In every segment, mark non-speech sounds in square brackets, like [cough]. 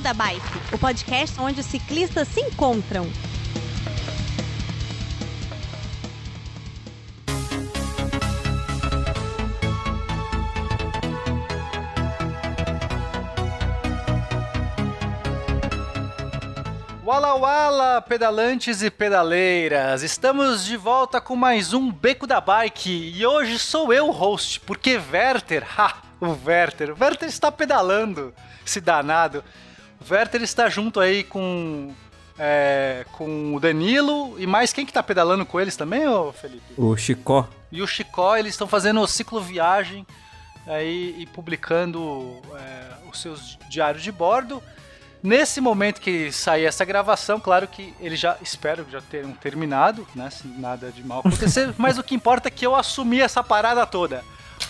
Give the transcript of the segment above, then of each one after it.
Beco da Bike, o podcast onde os ciclistas se encontram. Wala Wala, pedalantes e pedaleiras! Estamos de volta com mais um Beco da Bike e hoje sou eu o host, porque Werther, [laughs] ha, o Werther, o Werther está pedalando, esse danado. O Werther está junto aí com é, com o Danilo e mais quem que tá pedalando com eles também, ô Felipe? O Chicó. E o Chicó, eles estão fazendo o cicloviagem aí e publicando é, os seus diários de bordo. Nesse momento que sair essa gravação, claro que eles já espero que já tenham terminado, né? Se nada de mal acontecer, [laughs] mas o que importa é que eu assumi essa parada toda.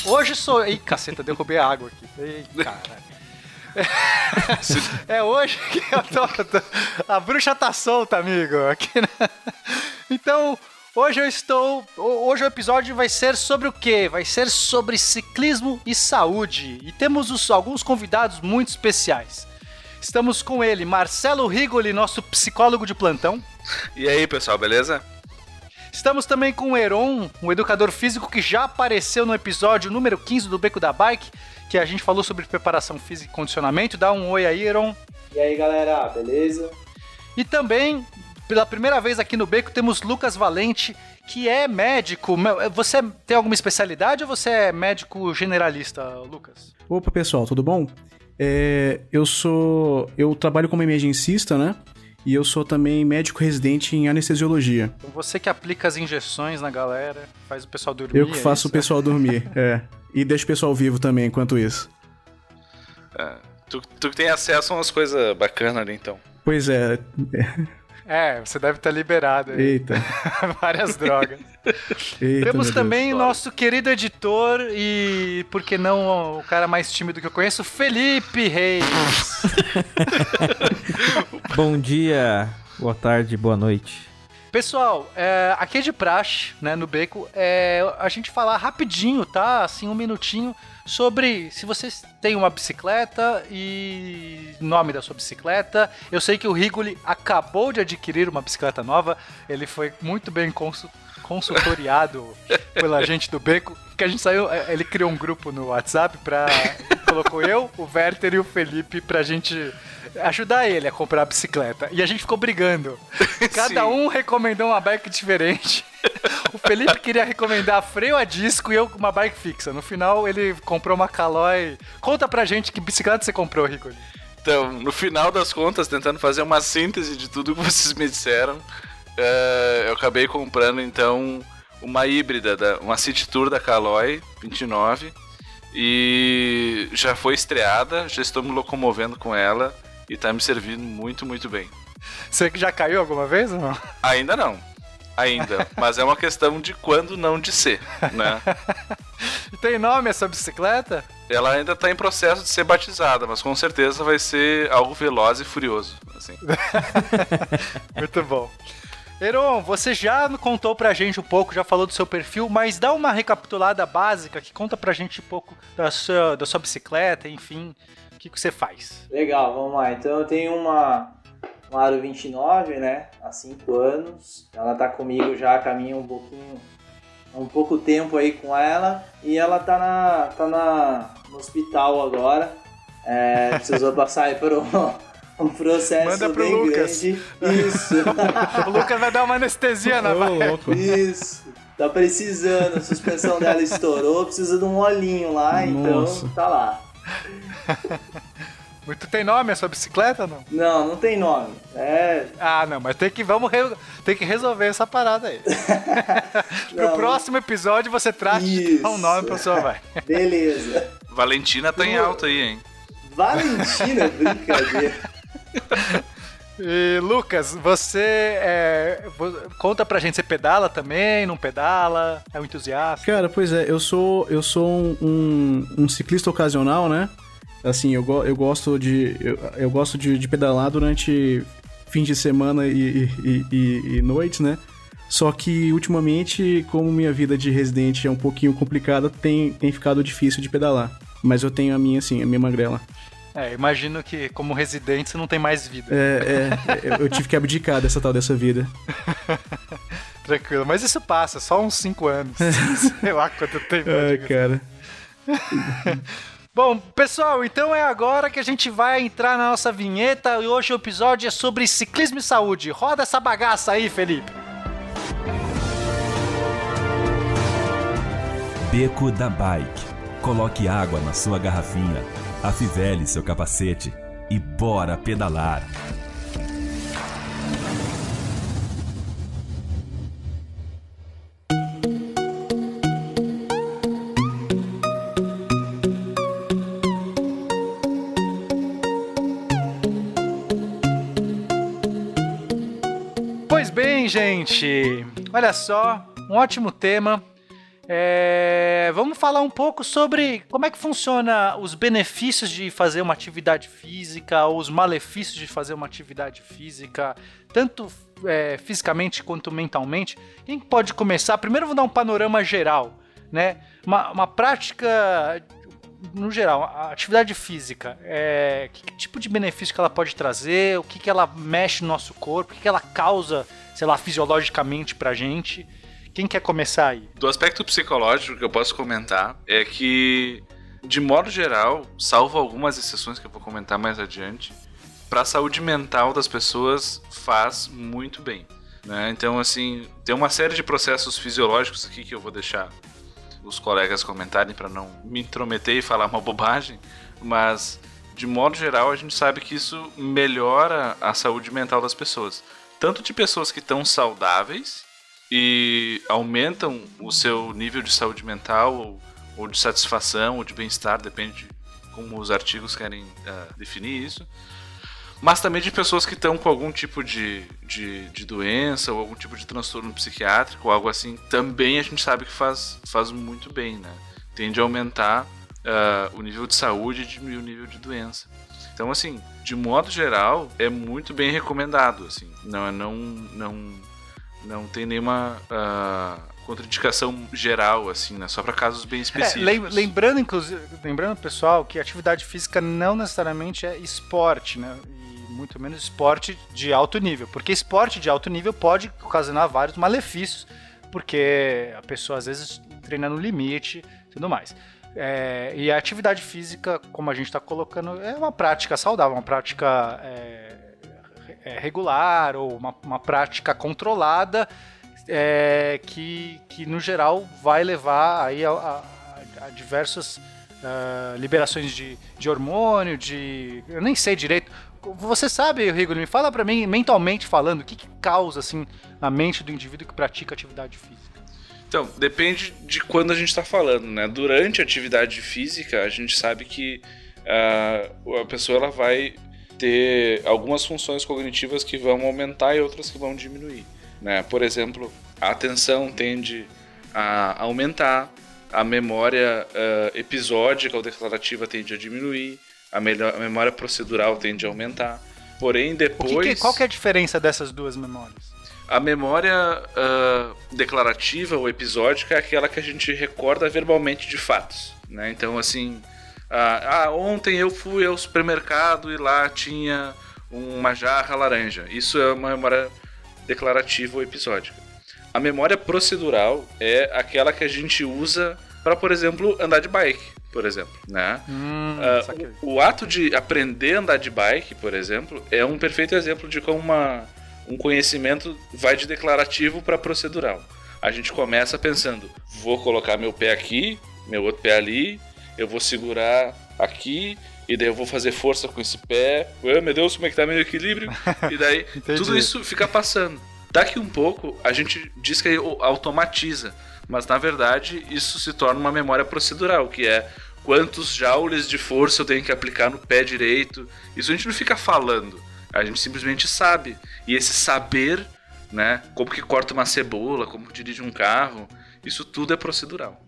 Hoje sou. Ih, caceta, derrubei a água aqui. Ei, caralho. [laughs] É hoje que eu tô, tô- A bruxa tá solta, amigo. Aqui, né? Então, hoje eu estou. ho- Hoje o episódio vai ser sobre o quê? Vai ser sobre ciclismo e saúde. E temos os- alguns convidados muito especiais. Estamos com ele, Marcelo Rigoli, nosso psicólogo de plantão. E aí, pessoal, beleza? Estamos também com o Heron, um educador físico que já apareceu no episódio número 15 do Beco da Bike, que a gente falou sobre preparação física e condicionamento. Dá um oi aí, Heron. E aí galera, beleza? E também, pela primeira vez aqui no Beco, temos Lucas Valente, que é médico. Você tem alguma especialidade ou você é médico generalista, Lucas? Opa, pessoal, tudo bom? É, eu sou. Eu trabalho como emergencista, né? E eu sou também médico residente em anestesiologia. Então você que aplica as injeções na galera, faz o pessoal dormir. Eu que é faço o isso? pessoal dormir, [laughs] é. E deixo o pessoal vivo também enquanto isso. É, tu, tu que tem acesso a umas coisas bacanas ali, então. Pois é. É, você deve estar liberado aí. Eita. [laughs] Várias drogas. eita Temos também Deus. o nosso querido editor e, por que não, o cara mais tímido que eu conheço, Felipe Reis. [laughs] Bom dia, boa tarde, boa noite. Pessoal, é, aqui é de praxe, né, no Beco, é, a gente falar rapidinho, tá? Assim, um minutinho, sobre se vocês têm uma bicicleta e nome da sua bicicleta. Eu sei que o Rigoli acabou de adquirir uma bicicleta nova, ele foi muito bem consu- consultoriado [laughs] pela gente do Beco, que a gente saiu, é, ele criou um grupo no WhatsApp pra. colocou eu, o Werther e o Felipe pra gente ajudar ele a comprar a bicicleta. E a gente ficou brigando. [laughs] Cada Sim. um recomendou uma bike diferente. O Felipe queria recomendar freio a disco e eu uma bike fixa. No final, ele comprou uma Caloi. Conta pra gente que bicicleta você comprou, Rigoli. Então, no final das contas, tentando fazer uma síntese de tudo que vocês me disseram, é, eu acabei comprando, então, uma híbrida, da, uma City Tour da Caloi 29. E já foi estreada, já estou me locomovendo com ela e tá me servindo muito, muito bem. Você já caiu alguma vez ou não? Ainda não. Ainda. Mas é uma questão de quando não de ser, né? E [laughs] tem nome essa bicicleta? Ela ainda tá em processo de ser batizada, mas com certeza vai ser algo veloz e furioso. Assim. [laughs] Muito bom. Heron, você já contou pra gente um pouco, já falou do seu perfil, mas dá uma recapitulada básica que conta pra gente um pouco da sua, da sua bicicleta, enfim, que, que você faz. Legal, vamos lá. Então eu tenho uma, uma Aro 29, né? Há 5 anos. Ela tá comigo já, caminha um pouquinho, um pouco tempo aí com ela. E ela tá, na, tá na, no hospital agora. É, precisou [laughs] passar aí por um, um processo Manda pro bem Lucas. grande. Isso. [laughs] O Lucas vai dar uma anestesia na louco. Isso. Tá precisando, a suspensão dela estourou, precisa de um olhinho lá, Nossa. então tá lá. [laughs] Muito tem nome a sua bicicleta ou não? Não, não tem nome. É. Ah, não, mas tem que, vamos re- tem que resolver essa parada aí. [laughs] Pro Não, próximo episódio você dar um nome pra sua bike. [laughs] Beleza. Valentina tá em alta aí, hein? Valentina, brincadeira. E Lucas, você é, conta pra gente, você pedala também, não pedala, é um entusiasta? Cara, pois é, eu sou, eu sou um, um- ciclista ocasional, né? Assim, eu, eu gosto de. Eu, eu gosto de, de pedalar durante fins de semana e, e, e- e noites, né? Só que ultimamente, como minha vida de residente é um pouquinho complicada, tem, tem ficado difícil de pedalar. Mas eu tenho a minha, assim, a minha magrela. É, imagino que como residente você não tem mais vida. É, é, eu tive que abdicar dessa tal dessa vida. [laughs] Tranquilo, mas isso passa, só uns 5 anos. [laughs] Sei lá quanto tempo. Ai, cara. [laughs] Bom, pessoal, então é agora que a gente vai entrar na nossa vinheta e hoje o episódio é sobre ciclismo e saúde. Roda essa bagaça aí, Felipe. Beco da Bike. Coloque água na sua garrafinha, afivele seu capacete e bora pedalar. Pois bem, gente, olha só, um ótimo tema. É, vamos falar um pouco sobre como é que funciona os benefícios de fazer uma atividade física, ou os malefícios de fazer uma atividade física, tanto é, fisicamente quanto mentalmente. Quem pode começar? Primeiro, vou dar um panorama geral, né? Uma, uma prática no geral, a atividade física, é, que, que tipo de benefício que ela pode trazer, o que, que ela mexe no nosso corpo, o que, que ela causa, sei lá, fisiologicamente pra gente. Quem quer começar aí? Do aspecto psicológico que eu posso comentar é que, de modo geral, salvo algumas exceções que eu vou comentar mais adiante, para a saúde mental das pessoas faz muito bem. Né? Então, assim, tem uma série de processos fisiológicos aqui que eu vou deixar os colegas comentarem para não me intrometer e falar [laughs] uma bobagem, mas de modo geral a gente sabe que isso melhora a saúde mental das pessoas, tanto de pessoas que estão saudáveis e aumentam o seu nível de saúde mental ou, ou de satisfação ou de bem-estar, depende de como os artigos querem uh, definir isso, mas também de pessoas que estão com algum tipo de, de, de, doença ou algum tipo de transtorno psiquiátrico ou algo assim, também a gente sabe que faz, faz muito bem, né? Tende a aumentar uh, o nível de saúde e diminuir o nível de doença. Então, assim, de modo geral, é muito bem recomendado, assim. Não, não, não, não tem nenhuma uh, contraindicação geral, assim, né? Só para casos bem específicos. É, lembrando, inclusive, lembrando, pessoal, que atividade física não necessariamente é esporte, né? muito menos esporte de alto nível, porque esporte de alto nível pode ocasionar vários malefícios, porque a pessoa às vezes treina no limite e tudo mais. É, e a atividade física, como a gente está colocando, é uma prática saudável, uma prática é, é, regular ou uma, uma prática controlada é, que, que, no geral, vai levar aí a, a, a diversas uh, liberações de, de hormônio, de. Eu nem sei direito. Você sabe, Rigoli, me fala para mim, mentalmente falando, o que, que causa assim a mente do indivíduo que pratica atividade física? Então, depende de quando a gente está falando, né? Durante a atividade física, a gente sabe que uh, a pessoa ela vai ter algumas funções cognitivas que vão aumentar e outras que vão diminuir. Né? Por exemplo, a atenção tende a aumentar, a memória uh, episódica ou declarativa tende a diminuir, a, melhor, a memória procedural tende a aumentar. Porém, depois. Que que, qual que é a diferença dessas duas memórias? A memória uh, declarativa ou episódica é aquela que a gente recorda verbalmente de fatos. Né? Então, assim, ah, ah, ontem eu fui ao supermercado e lá tinha uma jarra laranja. Isso é uma memória declarativa ou episódica. A memória procedural é aquela que a gente usa para, por exemplo, andar de bike por exemplo, né? Hum, uh, o, o, ato de aprender a andar de bike, por exemplo, é um perfeito exemplo de como uma, um conhecimento vai de declarativo para procedural. A gente começa pensando, vou colocar meu pé aqui, meu outro pé ali, eu vou segurar aqui, e daí eu vou fazer força com esse pé. Oh, meu Deus, como é que tá meu equilíbrio? E daí [laughs] tudo isso fica passando. Daqui um pouco, a gente diz que automatiza mas na verdade isso se torna uma memória procedural, que é quantos joules de força eu tenho que aplicar no pé direito. Isso a gente não fica falando, a gente simplesmente sabe. E esse saber, né, como que corta uma cebola, como que dirige um carro, isso tudo é procedural.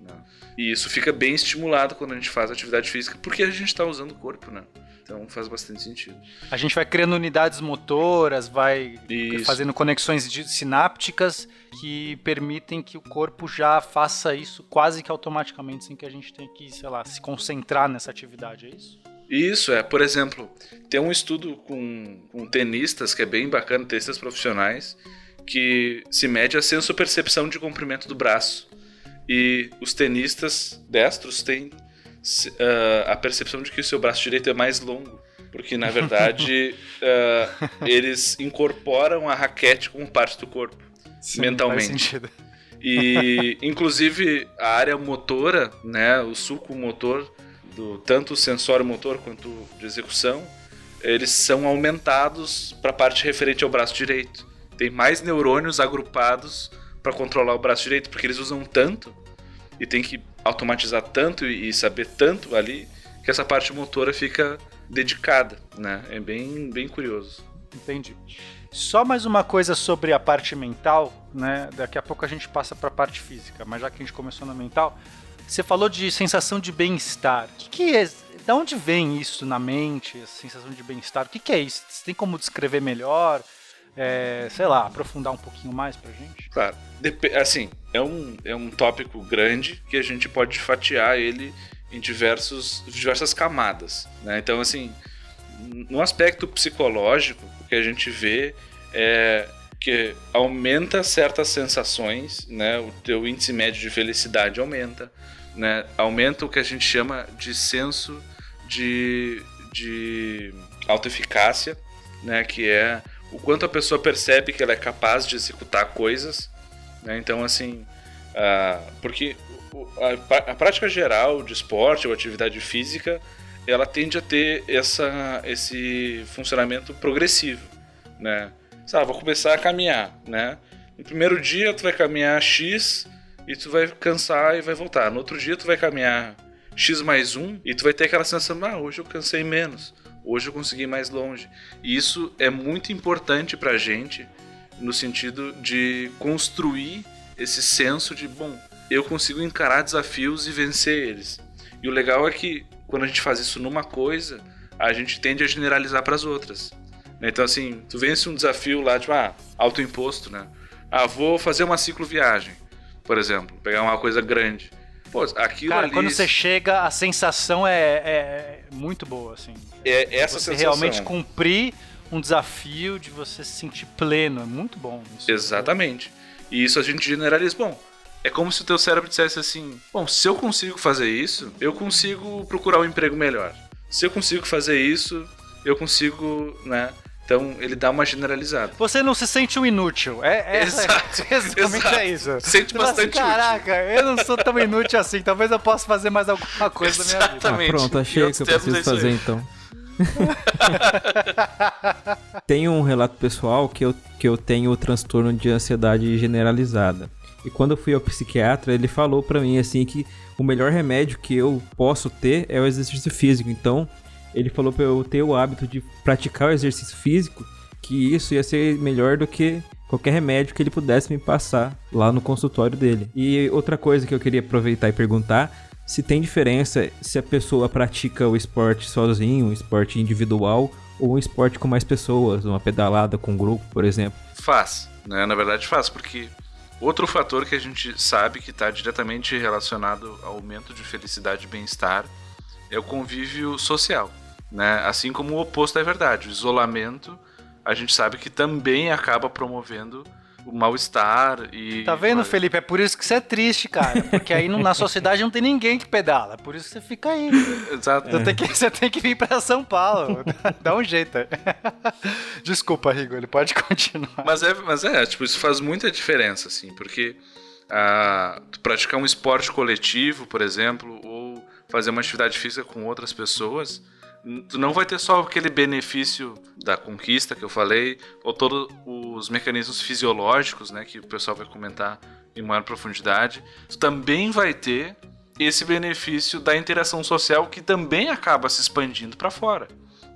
E isso fica bem estimulado quando a gente faz atividade física, porque a gente está usando o corpo, né? Então faz bastante sentido. A gente vai criando unidades motoras, vai Isso. fazendo conexões sinápticas que permitem que o corpo já faça isso quase que automaticamente, sem que a gente tenha que, sei lá, se concentrar nessa atividade, é isso? Isso, é. Por exemplo, tem um estudo com, com tenistas que é bem bacana, tenistas profissionais, que se mede a sensopercepção de comprimento do braço. E os tenistas destros têm uh, a percepção de que o seu braço direito é mais longo. Porque, na verdade, uh, [laughs] eles incorporam a raquete como parte do corpo, Sim, mentalmente. Faz sentido. E, [laughs] inclusive, a área motora, né, o suco motor, do, tanto o sensório motor quanto de execução, eles são aumentados para a parte referente ao braço direito. Tem mais neurônios agrupados para controlar o braço direito, porque eles usam tanto e tem que automatizar tanto e saber tanto ali que essa parte motora fica dedicada, né? É bem, bem curioso. Entendi. Só mais uma coisa sobre a parte mental, né? Daqui a pouco a gente passa para a parte física, mas já que a gente começou na mental, você falou de sensação de bem-estar. Que, que é? Da onde vem isso na mente, a sensação de bem-estar? O que, que é isso? Você tem como descrever melhor? É, sei lá, aprofundar um pouquinho mais pra gente? Claro. assim, é um, é um tópico grande que a gente pode fatiar ele em diversos, diversas camadas. Né? Então, assim, no aspecto psicológico, o que a gente vê é que aumenta certas sensações, né? O teu índice médio de felicidade aumenta, né? Aumenta o que a gente chama de senso de, de autoeficácia, né? Que é o quanto a pessoa percebe que ela é capaz de executar coisas, né? Então, assim, uh, porque a, a, prática geral de esporte ou atividade física, ela tende a ter essa, esse funcionamento progressivo, né? Sabe, vou começar a caminhar, né? No primeiro dia tu vai caminhar X e tu vai cansar e vai voltar. No outro dia tu vai caminhar X mais um e tu vai ter aquela sensação, ah, hoje eu cansei menos, hoje eu consegui ir mais longe. E isso é muito importante pra gente no sentido de construir esse senso de, bom, eu consigo encarar desafios e vencer eles. E o legal é que quando a gente faz isso numa coisa, a gente tende a generalizar para as outras. Né? Então, assim, tu vence um desafio lá, tipo, ah, autoimposto, né? Ah, vou fazer uma cicloviagem, por exemplo, pegar uma coisa grande. Pô, aquilo Cara, ali... quando você chega, a sensação é, é muito boa, assim. É essa você sensação. realmente cumprir um desafio de você se sentir pleno. É muito bom isso. Exatamente. E isso a gente generaliza. Bom, é como se o teu cérebro dissesse assim: bom, se eu consigo fazer isso, eu consigo procurar um emprego melhor. Se eu consigo fazer isso, eu consigo, né? Então ele dá uma generalizada. Você não se sente um inútil. É, é exato, [laughs] exatamente exato. é isso. Sente bastante assim, Caraca, eu não sou tão inútil assim. Talvez eu possa fazer mais alguma coisa exatamente. na minha vida. Ah, pronto, achei que eu preciso é fazer então. [laughs] Tem um relato pessoal que eu, que eu tenho o transtorno de ansiedade generalizada. E quando eu fui ao psiquiatra, ele falou para mim assim que o melhor remédio que eu posso ter é o exercício físico. Então, ele falou para eu ter o hábito de praticar o exercício físico, que isso ia ser melhor do que qualquer remédio que ele pudesse me passar lá no consultório dele. E outra coisa que eu queria aproveitar e perguntar, se tem diferença se a pessoa pratica o esporte sozinho, um esporte individual ou um esporte com mais pessoas, uma pedalada com um grupo, por exemplo. Faz, né? Na verdade faz, porque outro fator que a gente sabe que está diretamente relacionado ao aumento de felicidade e bem-estar é o convívio social. Né? Assim como o oposto é verdade. O isolamento, a gente sabe que também acaba promovendo o mal-estar e. Tá vendo, Felipe? É por isso que você é triste, cara. Porque aí na sociedade não tem ninguém que pedala. É por isso que você fica aí. Exato. Você, tem que, você tem que vir pra São Paulo. Dá um jeito. Desculpa, Rigo, ele pode continuar. Mas é, mas é, tipo, isso faz muita diferença, assim, porque ah, praticar um esporte coletivo, por exemplo, ou fazer uma atividade física com outras pessoas tu não vai ter só aquele benefício da conquista que eu falei, ou todos os mecanismos fisiológicos, né, que o pessoal vai comentar em maior profundidade. Tu também vai ter esse benefício da interação social que também acaba se expandindo para fora,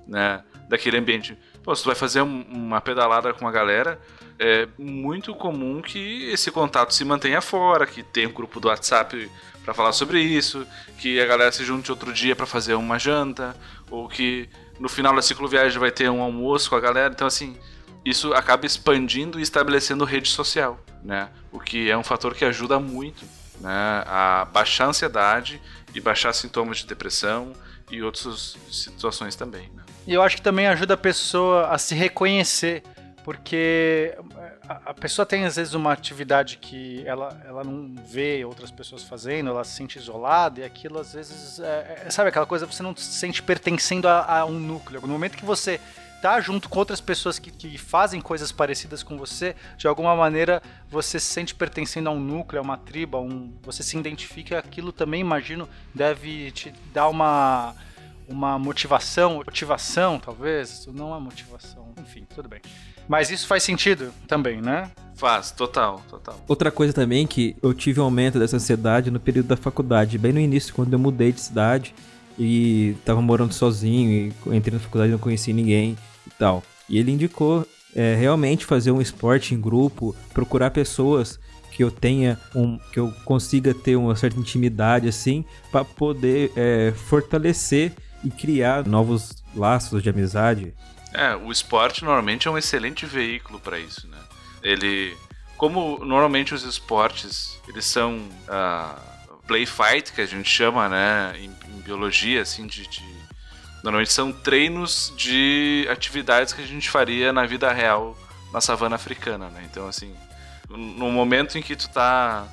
né, daquele ambiente. Pô, se tu vai fazer uma pedalada com a galera, é muito comum que esse contato se mantenha fora, que tenha um grupo do WhatsApp para falar sobre isso, que a galera se junte outro dia para fazer uma janta, ou que no final da cicloviagem vai ter um almoço com a galera. Então, assim, isso acaba expandindo e estabelecendo rede social, né? O que é um fator que ajuda muito né, a baixar a ansiedade e baixar sintomas de depressão e outras situações também. Né? E eu acho que também ajuda a pessoa a se reconhecer, porque a, pessoa tem às vezes uma atividade que ela, ela não vê outras pessoas fazendo, ela se sente isolada e aquilo às vezes, é, é, sabe aquela coisa, você não se sente pertencendo a, a um núcleo. No momento que você tá junto com outras pessoas que, que fazem coisas parecidas com você, de alguma maneira você se sente pertencendo a um núcleo, a uma tribo, a um, você se identifica, aquilo também, imagino, deve te dar uma, uma motivação, motivação talvez, não é motivação, enfim, tudo bem. Mas isso faz sentido também, né? Faz, total, total. Outra coisa também que eu tive um aumento dessa ansiedade no período da faculdade, bem no início, quando eu mudei de cidade e tava morando sozinho e entrei na faculdade e não conheci ninguém e tal. E ele indicou é, realmente fazer um esporte em grupo, procurar pessoas que eu tenha um, que eu consiga ter uma certa intimidade assim, para poder é, fortalecer e criar novos laços de amizade. É, o esporte normalmente é um excelente veículo para isso, né? Ele, como normalmente os esportes eles são uh, play fight que a gente chama, né, em, em biologia, assim, de, de, normalmente são treinos de atividades que a gente faria na vida real na savana africana, né? Então, assim, no momento em que tu tá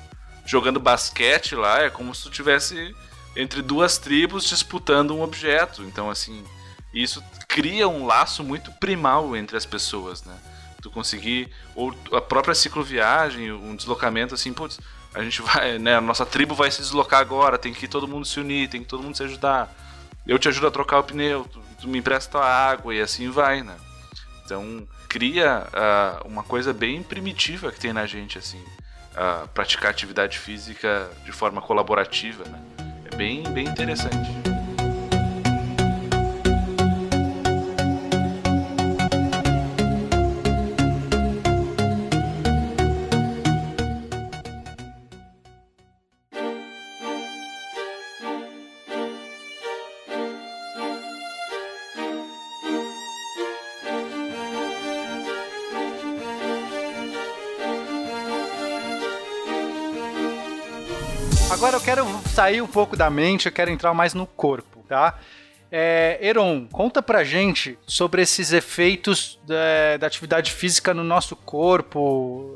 jogando basquete lá, é como se tu tivesse entre duas tribos disputando um objeto. Então, assim, isso cria um laço muito primal entre as pessoas, né? Tu conseguir, ou a própria cicloviagem, um deslocamento assim, putz, a gente vai, né? A nossa tribo vai se deslocar agora, tem que todo mundo se unir, tem que todo mundo se ajudar. Eu te ajudo a trocar o pneu, tu, tu me empresta a água e assim vai, né? Então cria uh, uma coisa bem primitiva que tem na gente, assim, uh, praticar atividade física de forma colaborativa, né? É bem, bem interessante. Sair um pouco da mente, eu quero entrar mais no corpo, tá? É, Eron, conta pra gente sobre esses efeitos da, da, atividade física no nosso corpo.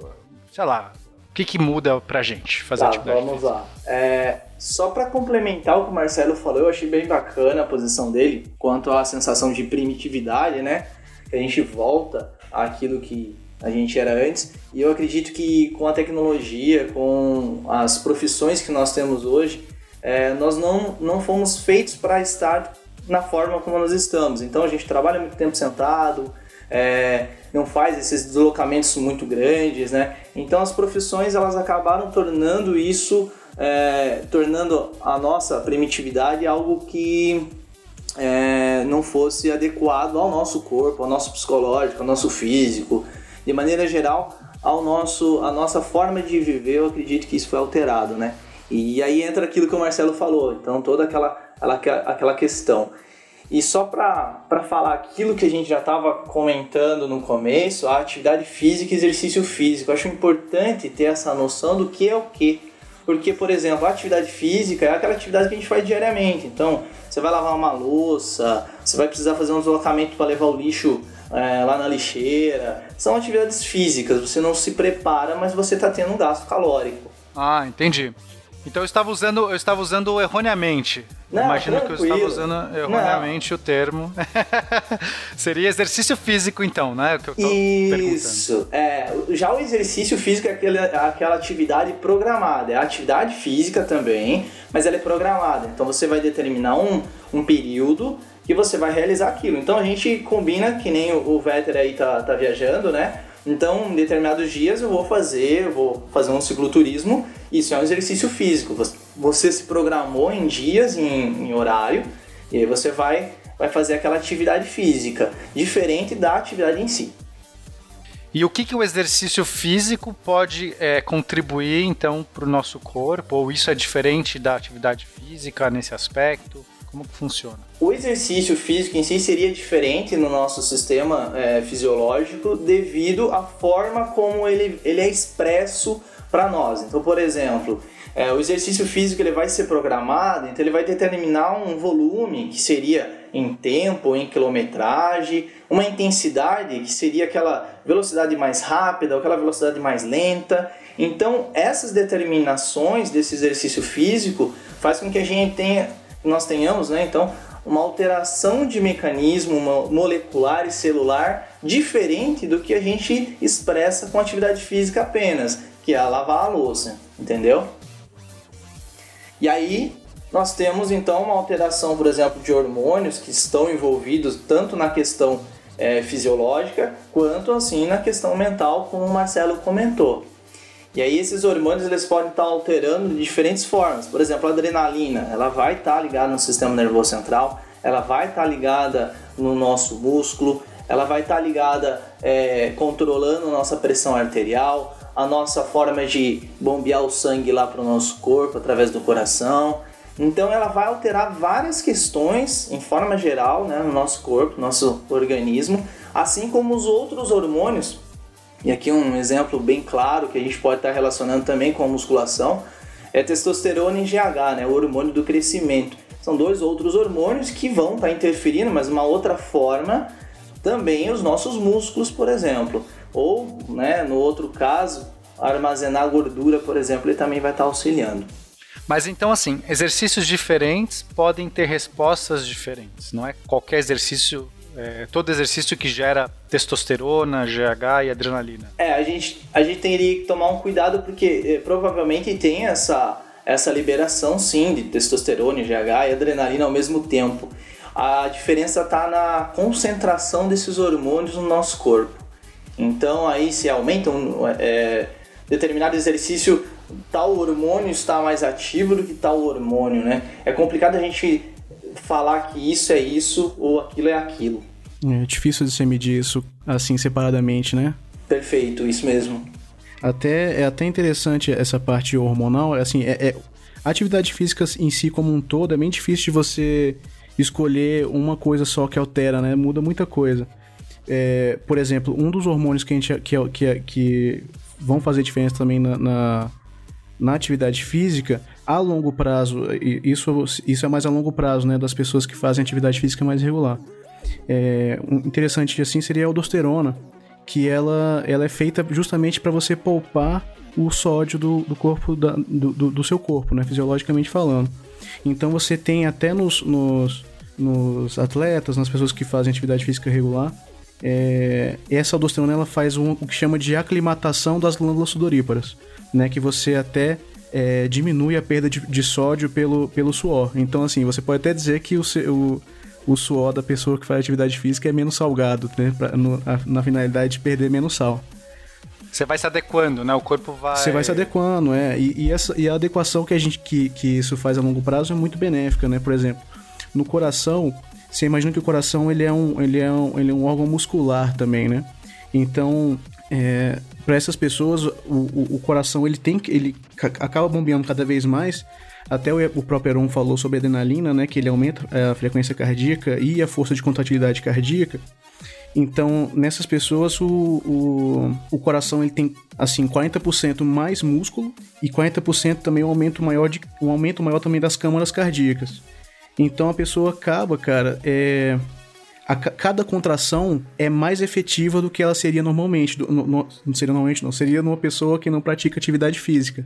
Sei lá, o que, que muda pra gente fazer tá, atividade vamos física? lá. É, só para complementar o que o Marcelo falou, eu achei bem bacana a posição dele quanto à sensação de primitividade, né? Que a gente volta àquilo que a gente era antes. E eu acredito que com a tecnologia, com as profissões que nós temos hoje, é, nós não, não fomos feitos para estar na forma como nós estamos. Então a gente trabalha muito tempo sentado, é, não faz esses deslocamentos muito grandes, né? Então as profissões elas acabaram tornando isso, é, tornando a nossa primitividade algo que é, não fosse adequado ao nosso corpo, ao nosso psicológico, ao nosso físico de maneira geral, ao nosso, a nossa forma de viver, eu acredito que isso foi alterado, né? E aí entra aquilo que o Marcelo falou, então toda aquela, aquela, aquela questão. E só para falar aquilo que a gente já estava comentando no começo, a atividade física e exercício físico. Eu acho importante ter essa noção do que é o que. Porque, por exemplo, a atividade física é aquela atividade que a gente faz diariamente. Então, você vai lavar uma louça, você vai precisar fazer um deslocamento para levar o lixo é, lá na lixeira. São atividades físicas, você não se prepara, mas você está tendo um gasto calórico. Ah, entendi. Então eu estava usando, eu estava usando erroneamente. Não, Imagino tranquilo. que eu estava usando erroneamente não. o termo. [laughs] Seria exercício físico, então, né? Tô Isso. É, já o exercício físico é aquela, aquela atividade programada. É atividade física também, mas ela é programada. Então você vai determinar um, um período que você vai realizar aquilo. Então a gente combina, que nem o, o Vetter aí tá, tá viajando, né? Então, em determinados dias eu vou fazer, eu vou fazer um cicloturismo. Isso é um exercício físico. Você se programou em dias, em, em horário, e aí você vai, vai fazer aquela atividade física, diferente da atividade em si. E o que, que o exercício físico pode é, contribuir então para o nosso corpo? Ou isso é diferente da atividade física nesse aspecto? Como que funciona? O exercício físico em si seria diferente no nosso sistema é, fisiológico devido à forma como ele, ele é expresso para nós. Então, por exemplo, É, o exercício físico ele vai ser programado, então ele vai determinar um volume que seria em tempo, em quilometragem, uma intensidade que seria aquela velocidade mais rápida, aquela velocidade mais lenta. Então essas determinações desse exercício físico faz com que a gente tenha, nós tenhamos, né? Então uma alteração de mecanismo molecular e celular diferente do que a gente expressa com atividade física apenas, que é lavar a louça, entendeu? E aí nós temos então uma alteração, por exemplo, de hormônios que estão envolvidos tanto na questão é, fisiológica quanto assim na questão mental, como o Marcelo comentou. E aí esses hormônios eles podem estar alterando de diferentes formas. Por exemplo, a adrenalina, ela vai estar ligada no sistema nervoso central, ela vai estar ligada no nosso músculo, ela vai estar ligada é, controlando nossa pressão arterial, a nossa forma de bombear o sangue lá para o nosso corpo através do coração. Então ela vai alterar várias questões em forma geral né, no nosso corpo, no nosso organismo, assim como os outros hormônios e aqui um exemplo bem claro que a gente pode estar relacionando também com a musculação é testosterona e GH, né, o hormônio do crescimento. São dois outros hormônios que vão estar interferindo, mas uma outra forma, também os nossos músculos, por exemplo. Ou, né, no outro caso, armazenar gordura, por exemplo, ele também vai estar auxiliando. Mas então, assim, exercícios diferentes podem ter respostas diferentes. Não é qualquer exercício é, todo exercício que gera testosterona, GH e adrenalina. É, a gente, a gente teria que tomar um cuidado porque é, provavelmente tem essa, essa liberação sim de testosterona, GH e adrenalina ao mesmo tempo. A diferença está na concentração desses hormônios no nosso corpo. Então aí se aumenta um, é, determinado exercício, tal hormônio está mais ativo do que tal hormônio, né? É complicado a gente falar que isso é isso ou aquilo é aquilo. É difícil de você medir isso assim separadamente, né? Perfeito, isso mesmo. Até, é até interessante essa parte hormonal, assim, é, é, atividade física em si como um todo é bem difícil de você escolher uma coisa só que altera, né? Muda muita coisa. É, por exemplo, um dos hormônios que, a gente, que, que, que vão fazer diferença também na, na, na, atividade física, a longo prazo, isso, isso é mais a longo prazo, né? Das pessoas que fazem atividade física mais regular é, um interessante assim seria a aldosterona, que ela, ela é feita justamente para você poupar o sódio do, do corpo da, do, do, seu corpo, né, fisiologicamente falando. Então você tem até nos, nos, nos atletas, nas pessoas que fazem atividade física regular, é, essa aldosterona ela faz um, o que chama de aclimatação das glândulas sudoríparas, né, que você até é, diminui a perda de, de, sódio pelo, pelo suor. Então, assim, você pode até dizer que o, o, o suor da pessoa que faz atividade física é menos salgado, né? Pra, no, a, na finalidade de perder menos sal. Você vai se adequando, né? O corpo vai. Você vai se adequando, é. E, e, essa, e a adequação que, a gente, que, que isso faz a longo prazo é muito benéfica, né? Por exemplo, no coração, você imagina que o coração ele é um, ele é um, ele é um órgão muscular também, né? Então, é, para essas pessoas, o, o, o, coração ele tem ele acaba bombeando cada vez mais até o, o próprio Heron falou sobre a adrenalina, né? Que ele aumenta a frequência cardíaca e a força de contratilidade cardíaca. Então, nessas pessoas, o, o, o coração ele tem, assim, 40% mais músculo e 40% também um aumento maior, de, um aumento maior também das câmaras cardíacas. Então, a pessoa acaba, cara, é, a, cada contração é mais efetiva do que ela seria normalmente. Do, no, no, não seria normalmente, não. Seria numa pessoa que não pratica atividade física.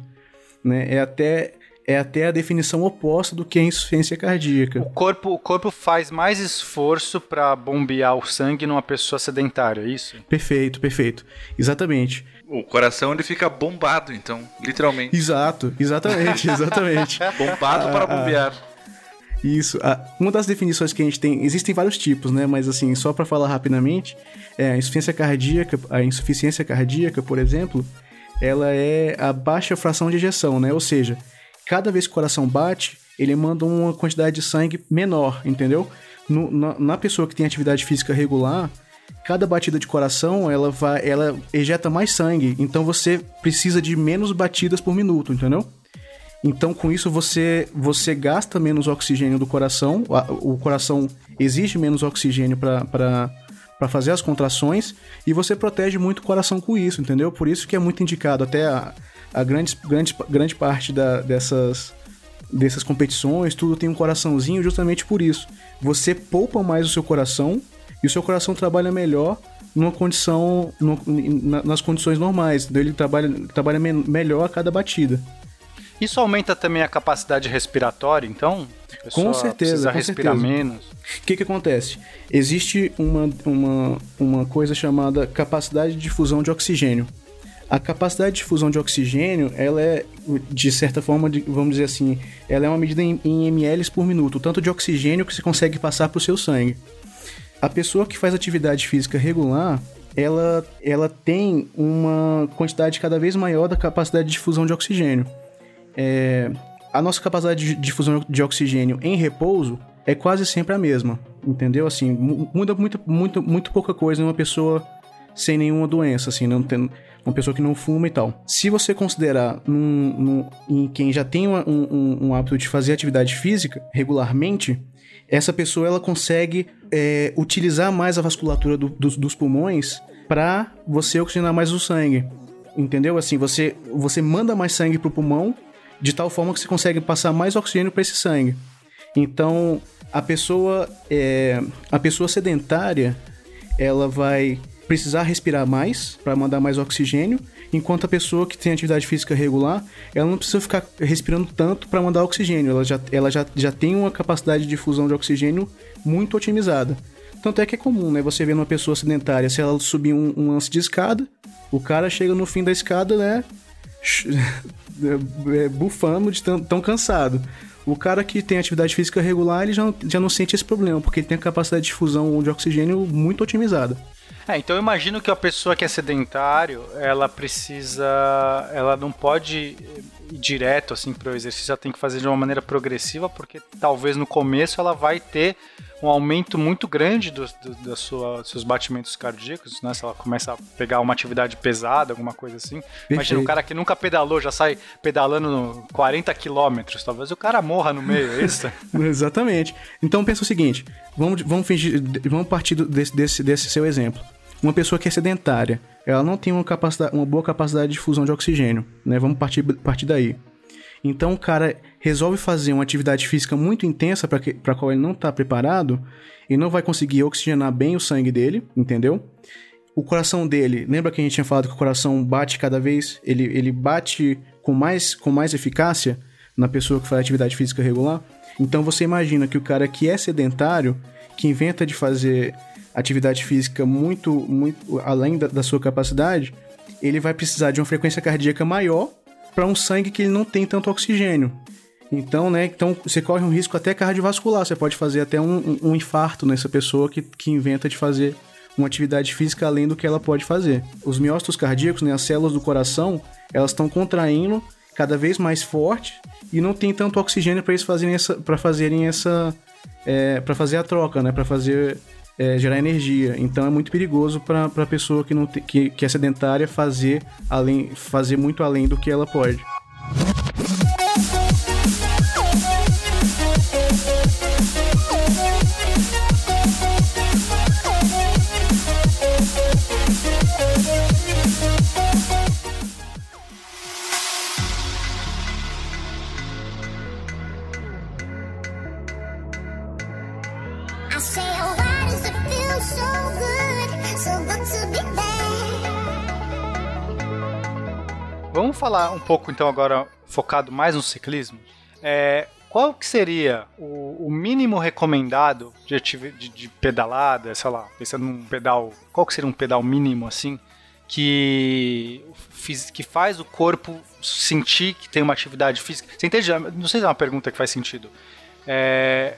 Né? É até é até a definição oposta do que é insuficiência cardíaca. O corpo, o corpo faz mais esforço para bombear o sangue numa pessoa sedentária, é isso? Perfeito, perfeito. Exatamente. O coração ele fica bombado, então, literalmente. Exato, exatamente, [laughs] exatamente. bombado para bombear. Isso. Uma das definições que a gente tem, existem vários tipos, né? Mas assim, só para falar rapidamente, é, a insuficiência cardíaca, a insuficiência cardíaca, por exemplo, ela é a baixa fração de ejeção, né? Ou seja, cada vez que o coração bate, ele manda uma quantidade de sangue menor, entendeu? No, na, na, pessoa que tem atividade física regular, cada batida de coração ela vai, ela ejeta mais sangue, então você precisa de menos batidas por minuto, entendeu? Então com isso você você gasta menos oxigênio do coração, o coração exige menos oxigênio para para fazer as contrações e você protege muito o coração com isso, entendeu? Por isso que é muito indicado até a, a grande, grande, grande parte da, dessas, dessas competições, tudo tem um coraçãozinho justamente por isso. Você poupa mais o seu coração e o seu coração trabalha melhor numa condição, no, na, nas condições normais. Então ele trabalha, trabalha me, melhor a cada batida. Isso aumenta também a capacidade respiratória, então? Com certeza, Precisa com respirar certeza. menos. O que, que acontece? Existe uma, uma, uma coisa chamada capacidade de difusão de oxigênio. A capacidade de difusão de oxigênio, ela é, de certa forma, vamos dizer assim, ela é uma medida em, em ml por minuto, o tanto de oxigênio que você consegue passar para o seu sangue. A pessoa que faz atividade física regular, ela, ela tem uma quantidade cada vez maior da capacidade de difusão de oxigênio. É, a nossa capacidade de difusão de oxigênio em repouso é quase sempre a mesma, entendeu? Assim, mu- muda muito, muito, muito pouca coisa em uma pessoa sem nenhuma doença, assim, não tem, uma pessoa que não fuma e tal. Se você considerar num, num- em quem já tem uma- um, um- um hábito de fazer atividade física regularmente, essa pessoa ela consegue é, utilizar mais a vasculatura do- dos, dos pulmões para você oxigenar mais o sangue. Entendeu? Assim, você, você manda mais sangue pro pulmão de tal forma que você consegue passar mais oxigênio para esse sangue. Então, a pessoa é, a pessoa sedentária, ela vai precisar respirar mais para mandar mais oxigênio, enquanto a pessoa que tem atividade física regular, ela não precisa ficar respirando tanto para mandar oxigênio, ela, já, ela já, já tem uma capacidade de difusão de oxigênio muito otimizada. Tanto é que é comum, né? Você vê uma pessoa sedentária, se ela subir um, um lance de escada, o cara chega no fim da escada, né? [laughs] é, bufando de tão, tão cansado. O cara que tem atividade física regular, ele já, já não sente esse problema, porque ele tem a capacidade de difusão de oxigênio muito otimizada. É, então eu imagino que a pessoa que é sedentário, ela precisa. Ela não pode ir direto assim para o exercício, ela tem que fazer de uma maneira progressiva, porque talvez no começo ela vai ter um aumento muito grande dos do, da sua, dos seus batimentos cardíacos, né? Se ela começa a pegar uma atividade pesada, alguma coisa assim. Imagina, Perfeito. um cara que nunca pedalou, já sai pedalando no 40 quilômetros, talvez o cara morra no meio, é isso? [laughs] Exatamente. Então pensa o seguinte: vamos, vamos fingir, vamos partir do- desse, desse, desse seu exemplo. Uma pessoa que é sedentária, ela não tem uma, uma boa capacidade de difusão de oxigênio, né? Vamos partir, partir daí. Então o cara resolve fazer uma atividade física muito intensa para qual ele não está preparado e não vai conseguir oxigenar bem o sangue dele, entendeu? O coração dele, lembra que a gente tinha falado que o coração bate cada vez, ele, ele bate com mais, com mais eficácia na pessoa que faz atividade física regular? Então você imagina que o cara que é sedentário, que inventa de fazer atividade física muito, muito além da, da sua capacidade, ele vai precisar de uma frequência cardíaca maior para um sangue que ele não tem tanto oxigênio. Então, né, então você corre um risco até cardiovascular. Você pode fazer até um, um- infarto nessa pessoa que, que inventa de fazer uma atividade física além do que ela pode fazer. Os miócitos cardíacos, né, as células do coração, elas estão contraindo cada vez mais forte e não tem tanto oxigênio para eles fazerem essa, para fazerem essa, para fazer a troca, né, para fazer é, gerar energia. Então é muito perigoso para a pessoa que não te- que, que é sedentária fazer além, fazer muito além do que ela pode. Falar um pouco então agora focado mais no ciclismo. É, qual que seria o, o mínimo recomendado de, de, de pedalada, sei lá, pensando num pedal, qual que seria um pedal mínimo assim que que faz o corpo sentir que tem uma atividade física? Você entende? Não sei se é uma pergunta que faz sentido. É,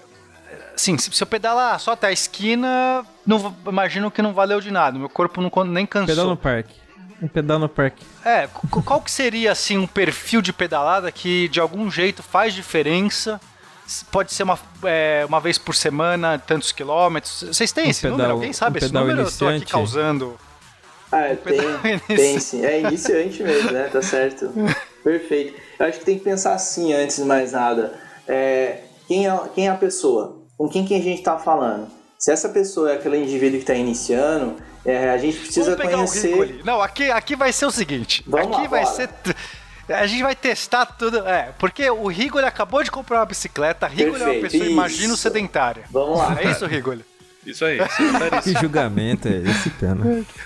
Sim, se eu pedalar só até a esquina, não, imagino que não valeu de nada. Meu corpo não, nem cansou. Pedal no parque. Um pedal no parque. É, qu- qual que seria assim um perfil de pedalada que de algum jeito faz diferença? Pode ser uma, é, uma vez por semana, tantos quilômetros. Vocês têm Um esse número? pedal- Alguém sabe um esse pedal número? Eu tô aqui iniciante. causando. Ah, pedal tem, iniciante. tem sim. É iniciante mesmo, né? Tá certo. [laughs] Perfeito. Eu acho que tem que pensar assim antes de mais nada. É, quem, é, quem é a pessoa? Com quem que a gente tá falando? Se essa pessoa é aquele indivíduo que tá iniciando, é, a gente precisa Vamos pegar conhecer. o rico ali. Não, aqui, aqui vai ser o seguinte. Vamos aqui lá, vai bora. ser. A gente vai testar tudo. É, porque o Rigoli acabou de comprar uma bicicleta. Rigoli é uma pessoa, isso. imagino, sedentária. Vamos lá. É isso, Rigoli? Isso aí. [laughs] Que julgamento é esse, pena?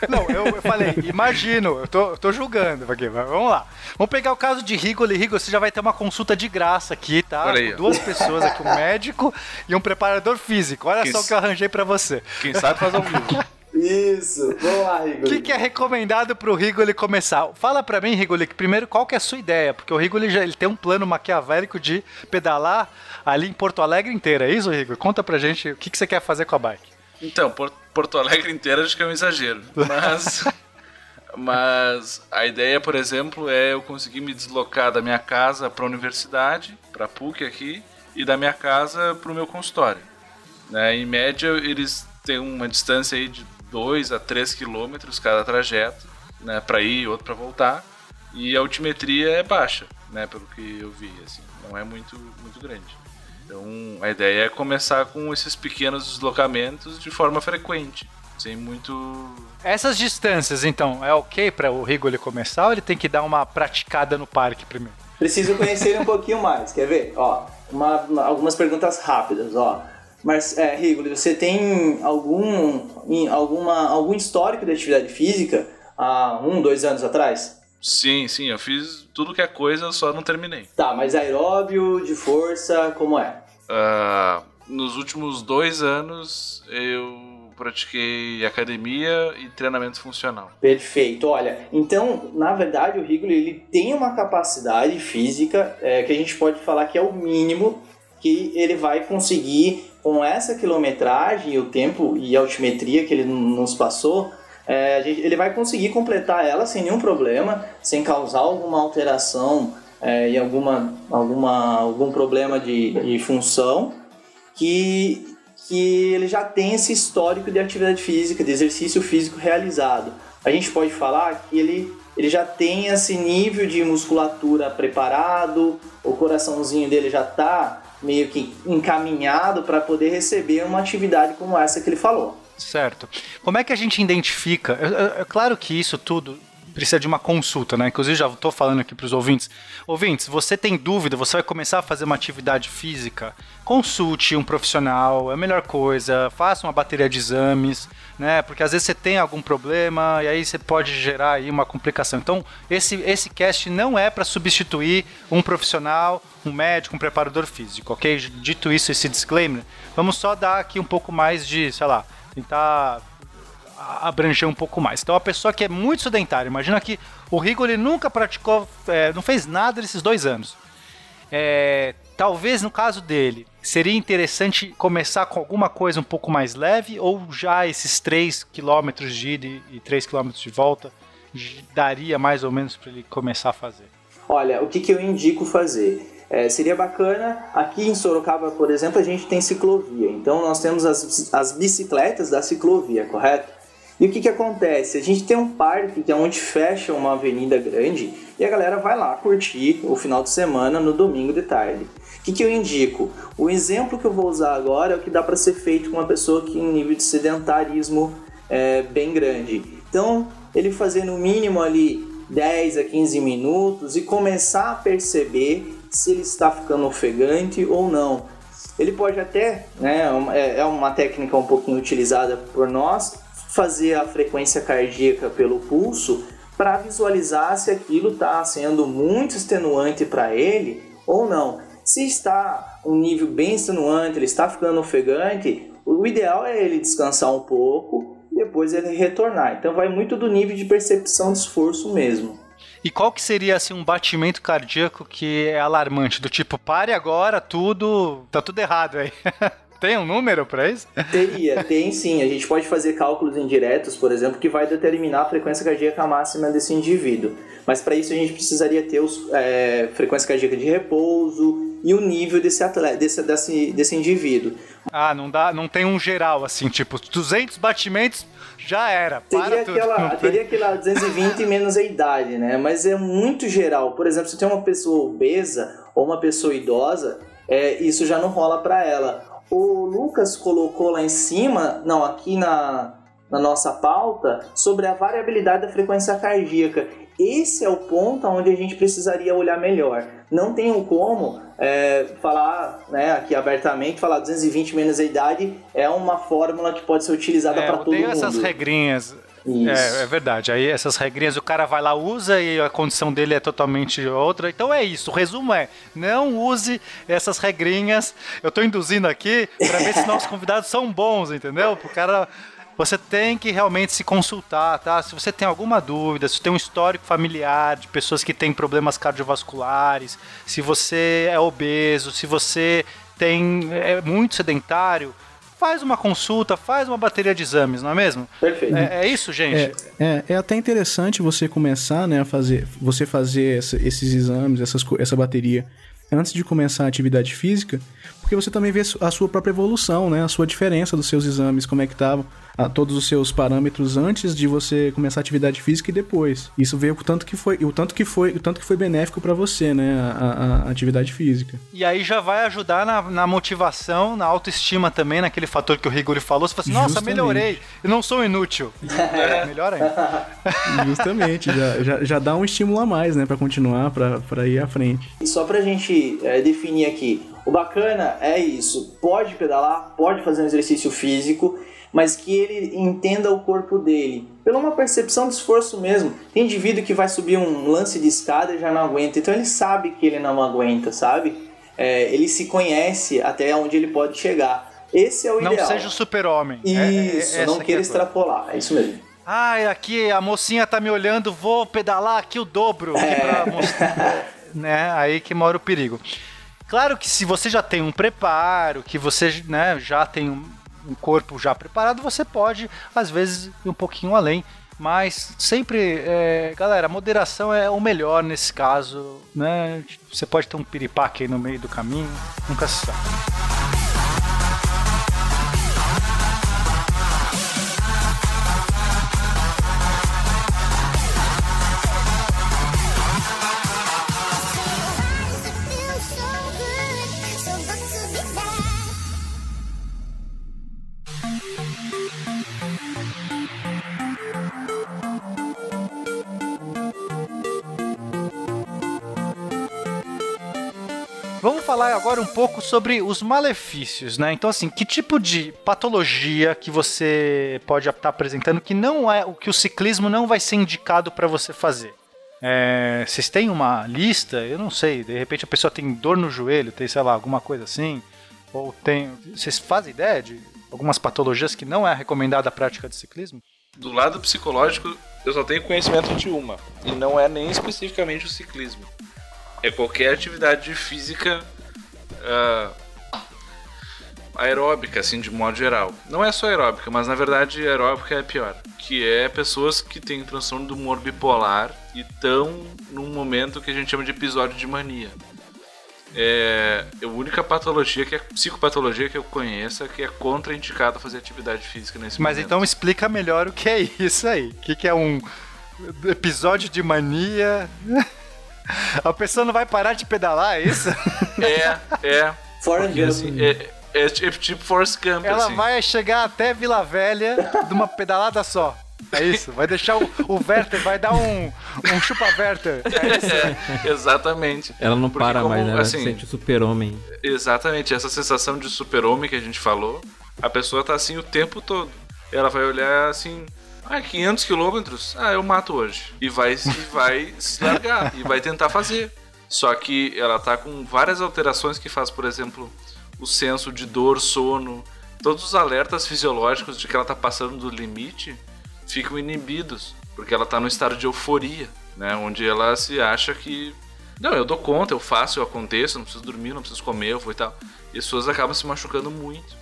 Não, eu, eu falei, imagino, eu tô, eu tô julgando aqui, mas vamos lá. Vamos pegar o caso de Rigoli. Rigoli, você já vai ter uma consulta de graça aqui, tá? Olha aí, duas pessoas aqui, um médico e um preparador físico. Olha Que só o que eu arranjei pra você. Quem sabe faz ao vivo. [laughs] Isso. Vamos lá, O Rigor. que, que é recomendado pro Rigoli começar? Fala pra mim, Rigoli, que primeiro qual que é a sua ideia? Porque o Rigoli já ele tem um plano maquiavélico de pedalar ali em Porto Alegre inteira, é isso, Rigoli? Conta pra gente o que, que você quer fazer com a bike. Então, Por- Porto Alegre inteira acho que é um exagero. Mas. [laughs] Mas a ideia, por exemplo, é eu conseguir me deslocar da minha casa para a universidade, para a PUC aqui, e da minha casa para o meu consultório. Né? Em média, eles têm uma distância aí de 2 a 3 quilômetros cada trajeto, né? para ir e outro para voltar. E a altimetria é baixa, né? pelo que eu vi, assim, não é muito, muito grande. Então a ideia é começar com esses pequenos deslocamentos de forma frequente, sem muito. Essas distâncias, então, é ok para o Rigoli começar ou ele tem que dar uma praticada no parque primeiro? Preciso conhecer ele um pouquinho mais, quer ver? Ó, uma- uma- algumas perguntas rápidas, ó. Mas, é, Rigoli, você tem algum, alguma, algum histórico de atividade física há um, dois anos atrás? Sim, sim, eu fiz tudo que é coisa, eu só não terminei. Tá, mas aeróbio, de força, como é? Ah, nos últimos dois anos eu pratiquei academia e treinamento funcional. Perfeito, olha, então, na verdade, o Rigoli, ele tem uma capacidade física é, que a gente pode falar que é o mínimo que ele vai conseguir, com essa quilometragem, o tempo e a altimetria que ele nos passou, é, gente- ele vai conseguir completar ela sem nenhum problema, sem causar alguma alteração é, e alguma, alguma, algum problema de, de função, que, que ele já tem esse histórico de atividade física, de exercício físico realizado. A gente pode falar que ele, ele já tem esse nível de musculatura preparado, o coraçãozinho dele já está meio que encaminhado para poder receber uma atividade como essa que ele falou. Certo. Como é que a gente identifica? É, claro que isso tudo precisa de uma consulta, né? Inclusive já estou falando aqui para os ouvintes. Ouvintes, você tem dúvida, você vai começar a fazer uma atividade física, consulte um profissional, é a melhor coisa. Faça uma bateria de exames, né? Porque às vezes você tem algum problema e aí você pode gerar aí uma complicação. Então, esse, esse cast não é para substituir um profissional, um médico, um preparador físico, ok? Dito isso, esse disclaimer, vamos só dar aqui um pouco mais de, sei lá, tentar abranger um pouco mais. Então, a pessoa que é muito sedentária, imagina que o Rigo ele nunca praticou, é, não fez nada nesses dois anos. É, talvez no caso dele, seria interessante começar com alguma coisa um pouco mais leve ou já esses 3 km de ida e e 3 km de volta daria mais ou menos para ele começar a fazer? Olha, o que, que eu indico fazer? É, seria bacana, aqui em Sorocaba, por exemplo, a gente tem ciclovia. Então nós temos as, as bicicletas da ciclovia, correto? E o que, que acontece? A gente tem um parque que é onde fecha uma avenida grande e a galera vai lá curtir o final de semana no domingo de tarde. O que, que eu indico? O exemplo que eu vou usar agora é o que dá para ser feito com uma pessoa que um nível de sedentarismo é, bem grande. Então, ele fazer no mínimo ali 10 a 15 minutos e começar a perceber se ele está ficando ofegante ou não. Ele pode até, né, é é uma técnica um pouquinho utilizada por nós, fazer a frequência cardíaca pelo pulso para visualizar se aquilo está sendo muito extenuante para ele ou não. Se está um nível bem extenuante, ele está ficando ofegante, o ideal é ele descansar um pouco e depois ele retornar. Então vai muito do nível de percepção de esforço mesmo. E qual que seria assim um batimento cardíaco que é alarmante, do tipo, pare agora, tudo, tá tudo errado aí. [laughs] Tem um número para isso? Teria, tem sim. A gente pode fazer cálculos indiretos, por exemplo, que vai determinar a frequência cardíaca máxima desse indivíduo. Mas para isso a gente precisaria ter os, é, frequência cardíaca de repouso e o nível desse, atleta, desse, desse, desse indivíduo. Ah, não dá, não tem um geral assim, tipo, 200 batimentos já era. Para Teria aquela, teria aquela 220 menos a idade, né? Mas é muito geral. Por exemplo, se tem uma pessoa obesa ou uma pessoa idosa, é, isso já não rola para ela. O Lucas colocou lá em cima, não, aqui na, na nossa pauta sobre a variabilidade da frequência cardíaca. Esse é o ponto onde a gente precisaria olhar melhor. Não tenho como é, falar né, aqui abertamente, falar 220 menos a idade é uma fórmula que pode ser utilizada É, para todo mundo. essas regrinhas. É, é verdade. Aí essas regrinhas o cara vai lá, usa e a condição dele é totalmente outra. Então é isso. O resumo é: não use essas regrinhas. Eu tô induzindo aqui pra ver se nossos convidados são bons, entendeu? Pro cara. Você tem que realmente se consultar, tá? Se você tem alguma dúvida, se tem um histórico familiar de pessoas que têm problemas cardiovasculares, se você é obeso, se você tem é muito sedentário, faz uma consulta, faz uma bateria de exames, não é mesmo? Perfeito. É, é isso, gente? É, é, é até interessante você começar, né, a fazer, você fazer essa- esses exames, essas, essa bateria antes de começar a atividade física, porque você também vê a sua própria evolução, né, a sua diferença dos seus exames, como é que estavam, todos os seus parâmetros antes de você começar a atividade física e depois. Isso vê o tanto que foi, o tanto que foi, o tanto que foi benéfico para você, né, a, a- a atividade física. E aí já vai ajudar na, na motivação, na autoestima também, naquele fator que o Rigori falou. Você fala assim, nossa, Justamente. melhorei, eu não sou inútil. [laughs] É, melhor ainda. [laughs] Justamente, já, já, já dá um estímulo a mais, né, para continuar, para ir à frente. E só pra gente é, definir aqui, o bacana é isso, pode pedalar, pode fazer um exercício físico, mas que ele entenda o corpo dele, pela uma percepção de esforço mesmo. Tem indivíduo que vai subir um lance de escada e já não aguenta, então ele sabe que ele não aguenta, sabe? É, ele se conhece até onde ele pode chegar. Esse é o Não ideal. seja o super-homem. É- é- Isso, essa não é queira extrapolar, é isso mesmo. Ai, aqui a mocinha tá me olhando, vou pedalar aqui o dobro. aqui pra mostrar, né? Aí que mora o perigo. Claro que se você já tem um preparo, que você né, já tem um, um corpo já preparado, você pode, às vezes, ir um pouquinho além. Mas sempre, é, galera, moderação é o melhor nesse caso, né? Você pode ter um piripaque aí no meio do caminho, nunca se sabe. Falar agora um pouco sobre os malefícios, né? Então, assim, que tipo de patologia que você pode estar apresentando que não é o que o ciclismo não vai ser indicado para você fazer? É, vocês têm uma lista? Eu não sei. De repente a pessoa tem dor no joelho, tem, sei lá, alguma coisa assim? Ou tem. Vocês fazem ideia de algumas patologias que não é recomendada a prática de ciclismo? Do lado psicológico, eu só tenho conhecimento de uma. E não é nem especificamente o ciclismo. É qualquer atividade física ah, aeróbica, assim, de modo geral. Não é só aeróbica, mas na verdade aeróbica é pior. Que é pessoas que têm transtorno do humor bipolar e estão num momento que a gente chama de episódio de mania. É a única patologia, que é psicopatologia que eu conheço, é que é contraindicada fazer atividade física nesse Mas momento. então explica melhor o que é isso aí. O que, que é um episódio de mania? [laughs] [laughs] A pessoa não vai parar de pedalar, é isso? [laughs] É, é. Fora Porque, assim, é, é tipo tipo Forrest Gump, Ela assim. vai chegar até Vila Velha de uma pedalada só. É isso? Vai deixar o, o Werther, vai dar um, um chupa-Werther. É [laughs] isso? É, exatamente. Ela não Porque para como, mais, né? Ela assim, se sente o super-homem. Exatamente, essa sensação de super-homem que a gente falou, a pessoa tá assim o tempo todo. Ela vai olhar assim, ah, 500 quilômetros, ah, eu mato hoje. E vai, e [laughs] vai se largar, e vai tentar fazer. Só que ela tá com várias alterações que faz, por exemplo, o senso de dor, sono, todos os alertas fisiológicos de que ela tá passando do limite ficam inibidos, porque ela tá num estado de euforia, né, onde ela se acha que não, eu dou conta, eu faço, eu aconteço, não preciso dormir, não preciso comer, eu vou e tal. E as pessoas acabam se machucando muito.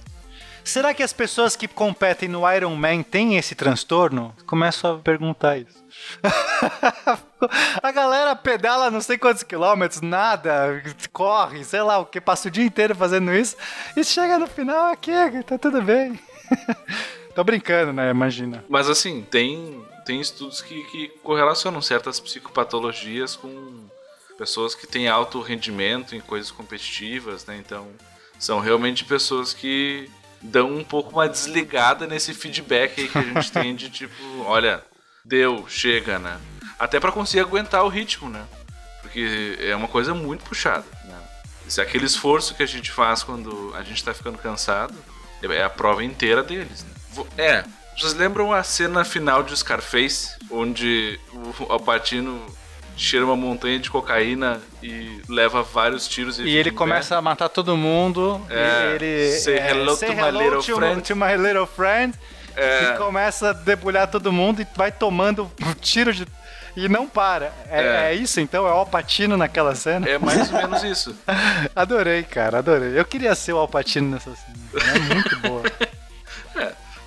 Será que as pessoas que competem no Iron Man têm esse transtorno? Começo a perguntar isso. [laughs] a galera pedala não sei quantos quilômetros, nada, corre, sei lá o que, passa o dia inteiro fazendo isso e chega no final aqui, tá tudo bem. [laughs] Tô brincando, né? Imagina. Mas assim, tem, tem estudos que, que correlacionam certas psicopatologias com pessoas que têm alto rendimento em coisas competitivas, né? Então, são realmente pessoas que dão um pouco uma desligada nesse feedback aí que a gente tem de tipo, olha, deu, chega, né? Até pra conseguir aguentar o ritmo, né? Porque é uma coisa muito puxada, né? Isso é aquele esforço que a gente faz quando a gente tá ficando cansado, é a prova inteira deles, né? É, vocês lembram a cena final de Scarface, onde o Alpatino cheira uma montanha de cocaína e leva vários tiros e, E ele pé? começa a matar todo mundo. É, e ele. say hello say to my hello little to, friend. to my little friend. É. E começa a debulhar todo mundo e vai tomando [laughs] tiro de. E não para. É, É. é isso então? É o Alpatino naquela cena? É mais ou menos isso. [laughs] Adorei, cara, adorei. Eu queria ser o Alpatino nessa cena. É muito boa. [laughs]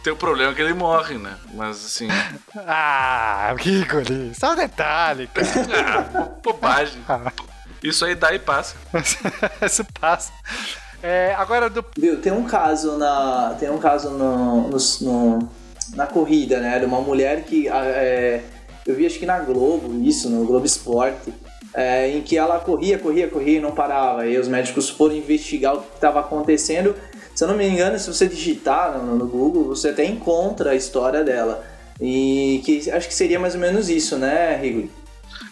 Tem o problema que ele morre, né? Mas assim, [laughs] Ah, que guri. Só um detalhe, cara. [laughs] ah, bo- bobagem. Isso aí dá e passa. [laughs] Isso passa. É, agora do. Viu, tem um caso na. Tem um caso no, no- no- na corrida, né? De uma mulher que. ah, é, eu vi acho que na Globo, isso, no Globo Esporte, é, em que ela corria, corria, corria e não parava. E os médicos foram investigar o que estava acontecendo. Se eu não me engano, se você digitar no, no Google, você até encontra a história dela. E que acho que seria mais ou menos isso, né, Rigoli?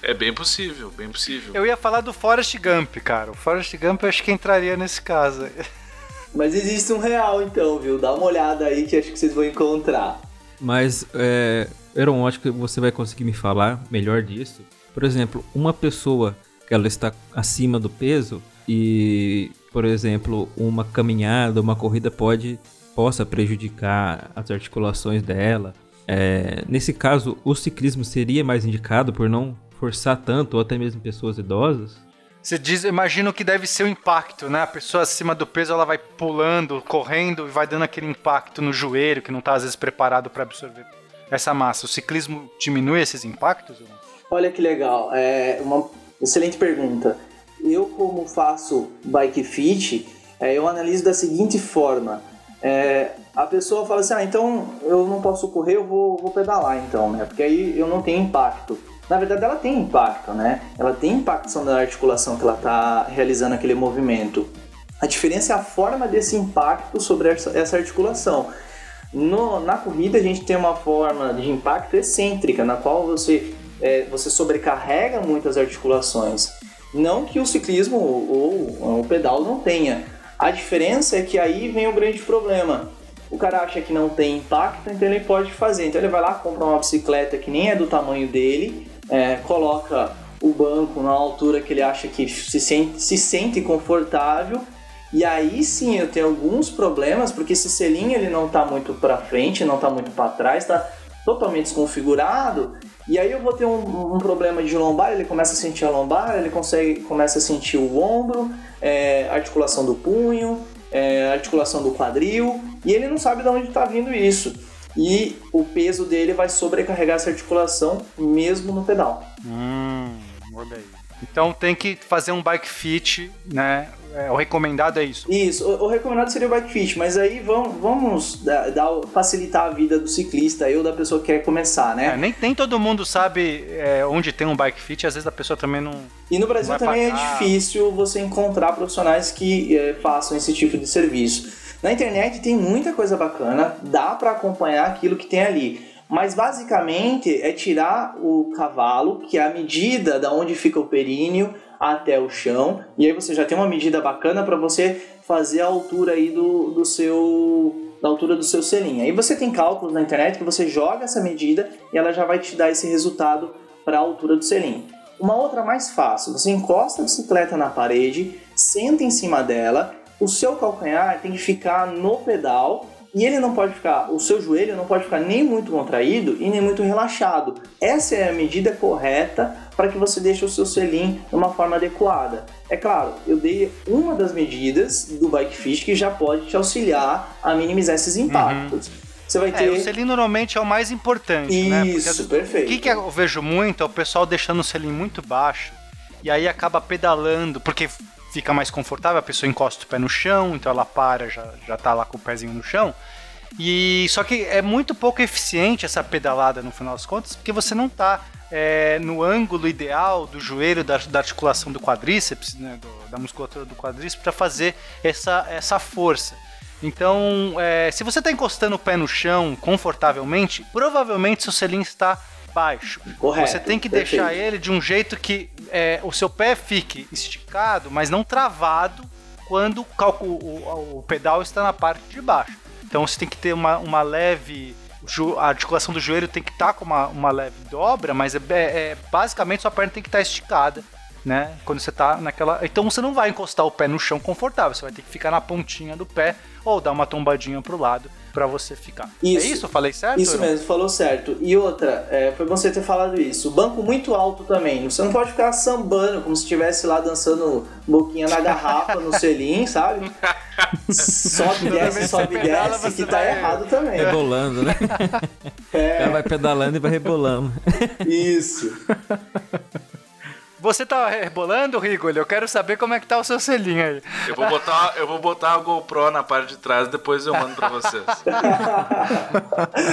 É bem possível, bem possível. Eu ia falar do Forrest Gump, cara. O Forrest Gump eu acho que entraria nesse caso. [laughs] Mas existe um real então, viu? Dá uma olhada aí que acho que vocês vão encontrar. Mas, é, Eron, acho que você vai conseguir me falar melhor disso. Por exemplo, uma pessoa que ela está acima do peso e, por exemplo, uma caminhada, uma corrida pode possa prejudicar as articulações dela. É, nesse caso, o ciclismo seria mais indicado por não forçar tanto, ou até mesmo pessoas idosas? Você diz, imagina o que deve ser o impacto, né? A pessoa acima do peso, ela vai pulando, correndo e vai dando aquele impacto no joelho que não tá às vezes preparado para absorver essa massa. O ciclismo diminui esses impactos? Olha que legal, é uma excelente pergunta. Eu, como faço bike fit, é, eu analiso da seguinte forma: É, a pessoa fala assim, ah, então eu não posso correr, eu vou, vou pedalar então, né? Porque aí eu não tenho impacto. Na verdade, ela tem impacto, né? Ela tem impacto na articulação que ela está realizando aquele movimento. A diferença é a forma desse impacto sobre essa articulação. No- na corrida a gente tem uma forma de impacto excêntrica, na qual você, é, você sobrecarrega muitas articulações. Não que o ciclismo ou, ou o pedal não tenha. A diferença é que aí vem o grande problema. O cara acha que não tem impacto, então ele pode fazer. Então ele vai lá, compra uma bicicleta que nem é do tamanho dele, é, coloca o banco na altura que ele acha que se sente, se sente confortável e aí sim eu tenho alguns problemas, porque esse selinho ele não tá muito para frente, não tá muito para trás, tá totalmente desconfigurado. E aí eu vou ter um, um problema de lombar, ele começa a sentir a lombar, ele consegue, começa a sentir o ombro, é, articulação do punho, é, articulação do quadril, e ele não sabe de onde está vindo isso. E o peso dele vai sobrecarregar essa articulação mesmo no pedal. Hum, olha aí. Então tem que fazer um bike fit, né? É, o recomendado é isso. Isso, o, o recomendado seria o bike fit, mas aí vamos, vamos dar, dar- facilitar a vida do ciclista ou da pessoa que quer começar, né? É, nem, nem todo mundo sabe é, onde tem um bike fit, às vezes a pessoa também não. E no Brasil também é difícil você encontrar profissionais que eh, façam esse tipo de serviço. Na internet tem muita coisa bacana, dá para acompanhar aquilo que tem ali. Mas basicamente é tirar o cavalo, que é a medida da onde fica o períneo até o chão, e aí você já tem uma medida bacana para você fazer a altura aí do, do seu da altura do seu selinho. Aí você tem cálculos na internet que você joga essa medida e ela já vai te dar esse resultado para a altura do selinho. Uma outra mais fácil, você encosta a bicicleta na parede, senta em cima dela, o seu calcanhar tem que ficar no pedal e ele não pode ficar, o seu joelho não pode ficar nem muito contraído e nem muito relaxado. Essa é a medida correta para que você deixe o seu selim de uma forma adequada. É claro, eu dei uma das medidas do bike fit que já pode te auxiliar a minimizar esses impactos. Você vai É, ter o selim normalmente é o mais importante, né? Porque isso, perfeito. O que, que eu vejo muito é o pessoal deixando o selim muito baixo e aí acaba pedalando, porque fica mais confortável, a pessoa encosta o pé no chão, então ela para, já, já tá lá com o pezinho no chão. E só que é muito pouco eficiente essa pedalada no final das contas, porque você não tá é, no ângulo ideal do joelho, da, da articulação do quadríceps, né, do- da musculatura do quadríceps, para fazer essa, essa força. Então, é, se você está encostando o pé no chão confortavelmente, provavelmente seu selim está baixo. Correto, Você tem que perfeito. deixar ele de um jeito que é, o seu pé fique esticado, mas não travado quando o, cálculo- o- o pedal está na parte de baixo. Então você tem que ter uma, uma leve. A articulação do joelho tem que estar com uma, uma leve dobra, mas é, é- basicamente sua perna tem que estar esticada, né? Quando você tá naquela. Então você não vai encostar o pé no chão confortável, você vai ter que ficar na pontinha do pé ou dar uma tombadinha pro lado pra você ficar. Isso. É isso? Eu falei certo? Isso mesmo, falou certo. E outra, é, foi bom você ter falado isso. O banco muito alto também. Você não pode ficar sambando como se estivesse lá dançando boquinha na garrafa, no [laughs] selim, sabe? Sobe, desce, que sobe, pedala, desce, que tá vai- errado também. Rebolando, né? O cara É, vai pedalando e vai rebolando. isso. Você tá rebolando, Rigoli? Eu quero saber como é que tá o seu selinho aí. Eu vou botar, eu vou botar a GoPro na parte de trás, depois eu mando pra vocês.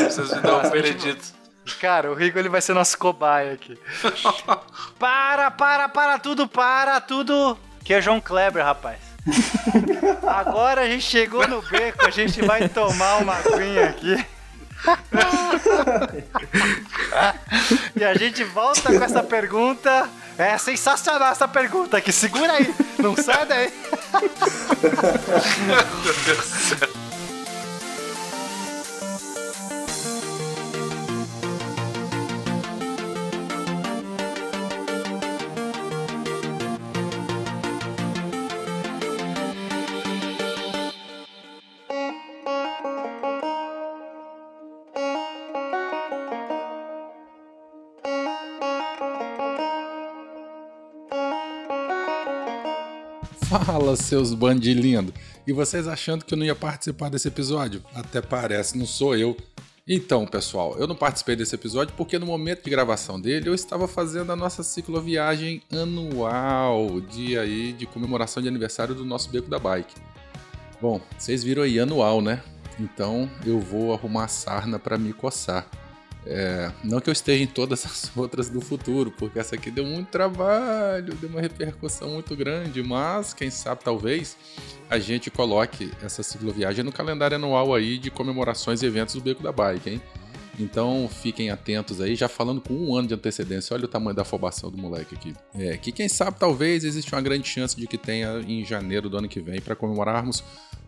vocês me dão um veredito. Cara, o Rigo ele vai ser nosso cobaia aqui. [laughs] para, para, para tudo, para tudo. Que é João Kleber, rapaz. Agora a gente chegou no beco, a gente vai tomar uma aguinha aqui. [laughs] e a gente volta com essa pergunta. É sensacional essa pergunta aqui. Segura aí, não sai daí. [laughs] [laughs] Meu Deus do céu. Fala, seus bandilindos. E vocês achando que eu não ia participar desse episódio? Até parece, não sou eu. Então, pessoal, eu não participei desse episódio porque no momento de gravação dele eu estava fazendo a nossa cicloviagem anual, dia aí de comemoração de aniversário do nosso Beco da Bike. Bom, vocês viram aí anual, né? Então eu vou arrumar sarna para me coçar. É, não que eu esteja em todas as [laughs] outras do futuro, porque essa aqui deu muito trabalho, deu uma repercussão muito grande, mas quem sabe talvez a gente coloque essa cicloviagem no calendário anual aí de comemorações e eventos do Beco da Bike, hein? Então fiquem atentos aí, já falando com um ano de antecedência, olha o tamanho da afobação do moleque aqui. É, que quem sabe talvez existe uma grande chance de que tenha em janeiro do ano que vem para comemorarmos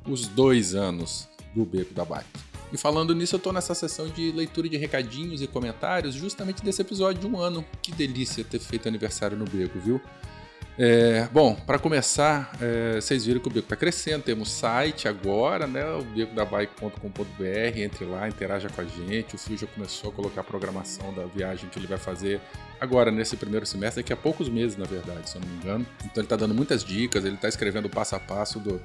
os dois anos do Beco da Bike. E falando nisso, eu tô nessa sessão de leitura de recadinhos e comentários justamente desse episódio de um ano. Que delícia ter feito aniversário no Beco, viu? É, bom, para começar, é, vocês viram que o Beco tá crescendo, temos site agora, né? O becodabike.com.br, entre lá, interaja com a gente. O Fio já começou a colocar a programação da viagem que ele vai fazer agora nesse primeiro semestre, daqui a poucos meses, na verdade, se eu não me engano. Então ele tá dando muitas dicas, ele tá escrevendo o passo a passo do,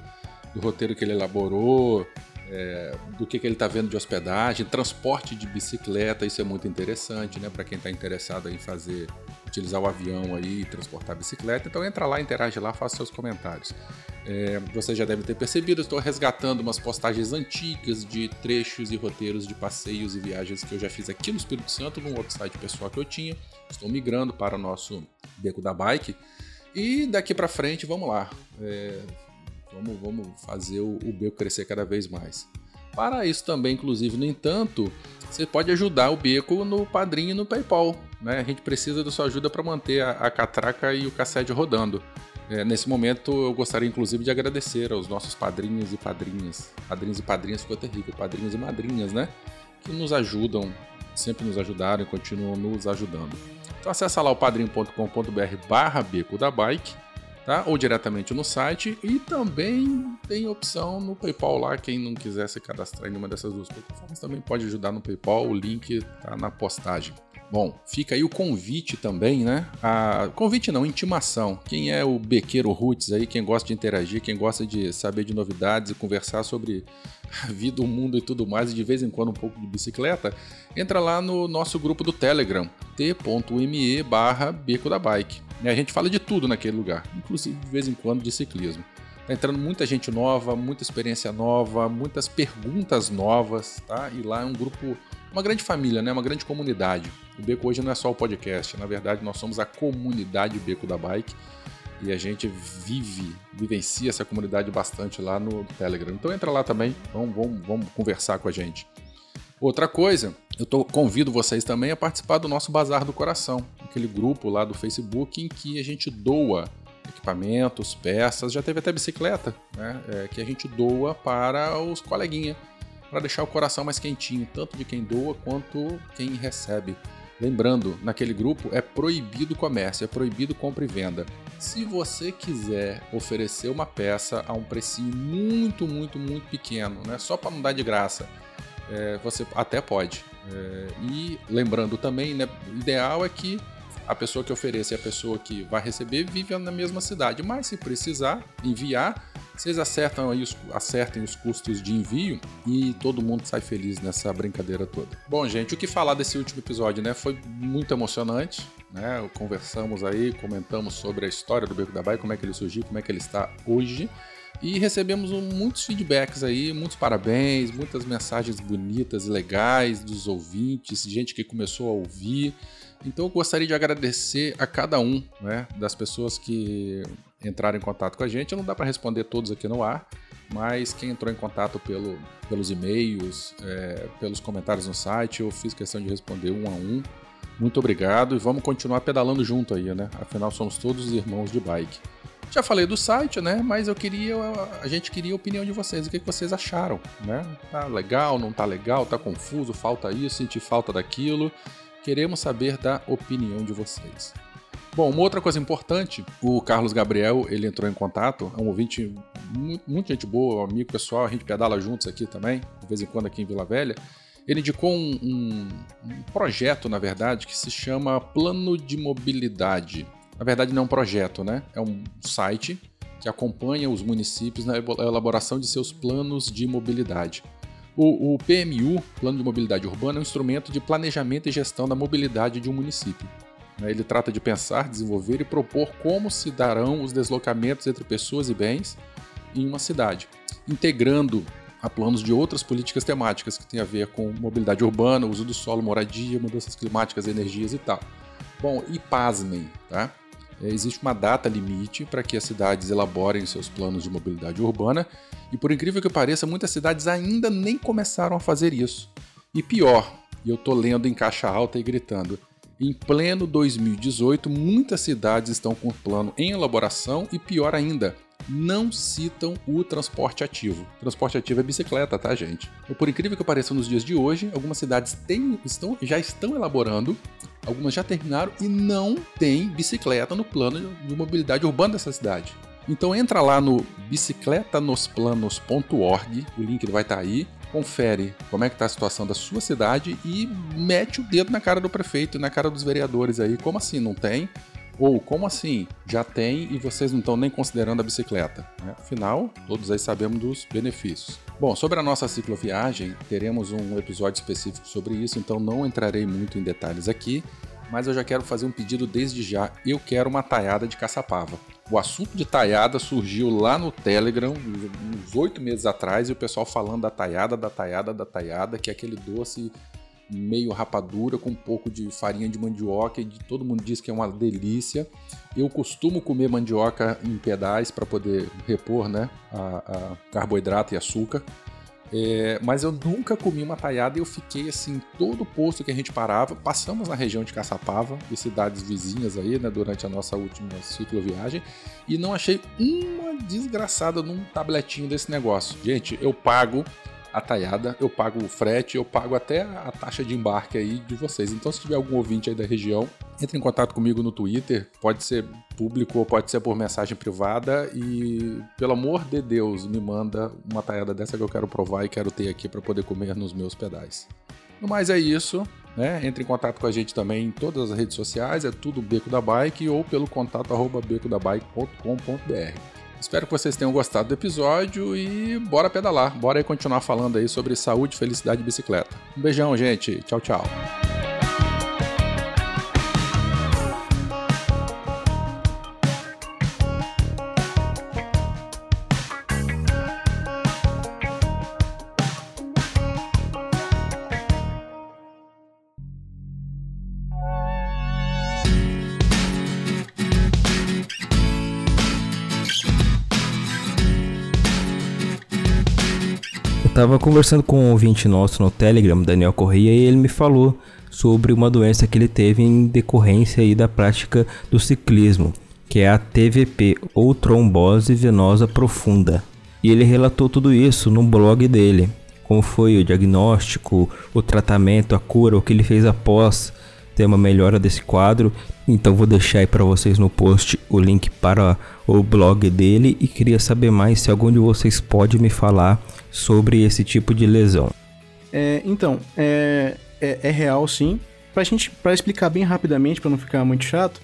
do roteiro que ele elaborou, é, do que, que ele está vendo de hospedagem, transporte de bicicleta, isso é muito interessante, né? Para quem está interessado em fazer, utilizar o avião aí e transportar a bicicleta. Então entra lá, interage lá, faça seus comentários. É, você já deve ter percebido, estou resgatando umas postagens antigas de trechos e roteiros de passeios e viagens que eu já fiz aqui no Espírito Santo, num outro site pessoal que eu tinha. Estou migrando para o nosso Beco da Bike. E daqui para frente, vamos lá. É, Vamos, vamos fazer o, o Beco crescer cada vez mais. Para isso também, inclusive, no entanto, você pode ajudar o Beco no Padrinho e no PayPal. Né? A gente precisa da sua ajuda para manter a, a catraca e o cassete rodando. É, nesse momento, eu gostaria, inclusive, de agradecer aos nossos padrinhos e padrinhas. Padrinhos e padrinhas ficou terrível. Padrinhos e madrinhas, né? Que nos ajudam, sempre nos ajudaram e continuam nos ajudando. Então acessa lá o padrinho.com.br barra Beco da Bike tá? Ou diretamente no site e também tem opção no PayPal lá, quem não quiser se cadastrar em nenhuma dessas duas plataformas também pode ajudar no PayPal, o link tá na postagem. Bom, fica aí o convite também, né? A... Convite não, intimação. Quem é o bequeiro roots aí, quem gosta de interagir, quem gosta de saber de novidades e conversar sobre a [laughs] vida, o mundo e tudo mais, e de vez em quando um pouco de bicicleta, entra lá no nosso grupo do Telegram, t.me barra beco da bike. E a gente fala de tudo naquele lugar, inclusive de vez em quando de ciclismo. Tá entrando muita gente nova, muita experiência nova, muitas perguntas novas, tá? E lá é um grupo, uma grande família, né? Uma grande comunidade. O Beco hoje não é só o podcast, na verdade nós somos a comunidade Beco da Bike. E a gente vive, vivencia essa comunidade bastante lá no Telegram. Então entra lá também, vamos, vamos, vamos conversar com a gente. Outra coisa, eu tô, convido vocês também a participar do nosso Bazar do Coração, aquele grupo lá do Facebook em que a gente doa equipamentos, peças, já teve até bicicleta, né? É, que a gente doa para os coleguinhas, para deixar o coração mais quentinho, tanto de quem doa quanto quem recebe. Lembrando, naquele grupo é proibido comércio, é proibido compra e venda. Se você quiser oferecer uma peça a um precinho muito, muito, muito pequeno, né? só para não dar de graça, é, você até pode. É, e lembrando também, né, o ideal é que a pessoa que oferece e a pessoa que vai receber vive na mesma cidade. Mas se precisar enviar, vocês acertam aí os, acertem os custos de envio e todo mundo sai feliz nessa brincadeira toda. Bom, gente, o que falar desse último episódio, né? Foi muito emocionante, né? Conversamos aí, comentamos sobre a história do Beco da Baia, como é que ele surgiu, como é que ele está hoje. E recebemos muitos feedbacks aí, muitos parabéns, muitas mensagens bonitas e legais dos ouvintes, gente que começou a ouvir. Então eu gostaria de agradecer a cada um né, das pessoas que entraram em contato com a gente. Não dá para responder todos aqui no ar, mas quem entrou em contato pelo, pelos e-mails, é, pelos comentários no site, eu fiz questão de responder um a um. Muito obrigado e vamos continuar pedalando junto aí, né? Afinal, somos todos irmãos de bike. Já falei do site, né? Mas eu queria. A gente queria a opinião de vocês. O que vocês acharam, né? Tá legal, não tá legal, tá confuso, falta isso, senti falta daquilo. Queremos saber da opinião de vocês. Bom, uma outra coisa importante, o Carlos Gabriel, ele entrou em contato, é um ouvinte muito, gente boa, amigo pessoal, a gente pedala juntos aqui também, de vez em quando aqui em Vila Velha. Ele indicou um, um- um projeto, na verdade, que se chama Plano de Mobilidade. Na verdade, não é um projeto, né? É um site que acompanha os municípios na elaboração de seus planos de mobilidade. O, o PMU, Plano de Mobilidade Urbana, é um instrumento de planejamento e gestão da mobilidade de um município. né? Ele trata de pensar, desenvolver e propor como se darão os deslocamentos entre pessoas e bens em uma cidade, integrando a planos de outras políticas temáticas que têm a ver com mobilidade urbana, uso do solo, moradia, mudanças climáticas, energias e tal. Bom, e pasmem, tá? É, Existe uma data limite para que as cidades elaborem seus planos de mobilidade urbana e, por incrível que pareça, muitas cidades ainda nem começaram a fazer isso. E pior, e eu tô lendo em caixa alta e gritando, em pleno 2018, muitas cidades estão com o plano em elaboração e pior ainda, não citam o transporte ativo. Transporte ativo é bicicleta, tá, gente? E por incrível que pareça, nos dias de hoje, algumas cidades têm, estão, já estão elaborando, algumas já terminaram e não tem bicicleta no plano de mobilidade urbana dessa cidade. Então entra lá no bicicletanoplanos.org, o link vai estar aí, confere como é que está a situação da sua cidade e mete o dedo na cara do prefeito e na cara dos vereadores aí. Como assim não tem? Ou como assim já tem e vocês não estão nem considerando a bicicleta? né? Afinal, todos aí sabemos dos benefícios. Bom, sobre a nossa cicloviagem, teremos um episódio específico sobre isso, então não entrarei muito em detalhes aqui, mas eu já quero fazer um pedido desde já. Eu quero uma taiada de caçapava. O assunto de taiada surgiu lá no Telegram uns oito meses atrás e o pessoal falando da taiada, da taiada, da taiada, que é aquele doce meio rapadura com um pouco de farinha de mandioca e todo mundo diz que é uma delícia. Eu costumo comer mandioca em pedais para poder repor né, a, a carboidrato e açúcar. É, mas eu nunca comi uma taiada e eu fiquei assim, todo posto que a gente parava, passamos na região de Caçapava e cidades vizinhas aí, né, durante a nossa última cicloviagem, e não achei uma desgraçada num tabletinho desse negócio. Gente, eu pago a taiada, eu pago o frete, eu pago até a taxa de embarque aí de vocês. Então, se tiver algum ouvinte aí da região, entre em contato comigo no Twitter, pode ser público ou pode ser por mensagem privada e, pelo amor de Deus, me manda uma taiada dessa que eu quero provar e quero ter aqui para poder comer nos meus pedais. No mais é isso, né? Entre em contato com a gente também em todas as redes sociais, é tudo Beco da Bike ou pelo contato arroba becodabike.com.br. Espero que vocês tenham gostado do episódio e bora pedalar, bora aí continuar falando aí sobre saúde, felicidade e bicicleta. Um beijão, gente. Tchau, tchau. Tava conversando com um ouvinte nosso no Telegram, Daniel Corrêa, e ele me falou sobre uma doença que ele teve em decorrência aí da prática do ciclismo, que é a TVP, ou trombose venosa profunda. E ele relatou tudo isso no blog dele, como foi o diagnóstico, o tratamento, a cura, o que ele fez após ter uma melhora desse quadro. Então vou deixar aí para vocês no post o link para o blog dele e queria saber mais se algum de vocês pode me falar sobre esse tipo de lesão. É, então, é, é, é real sim. Pra gente, pra explicar bem rapidamente, para não ficar muito chato,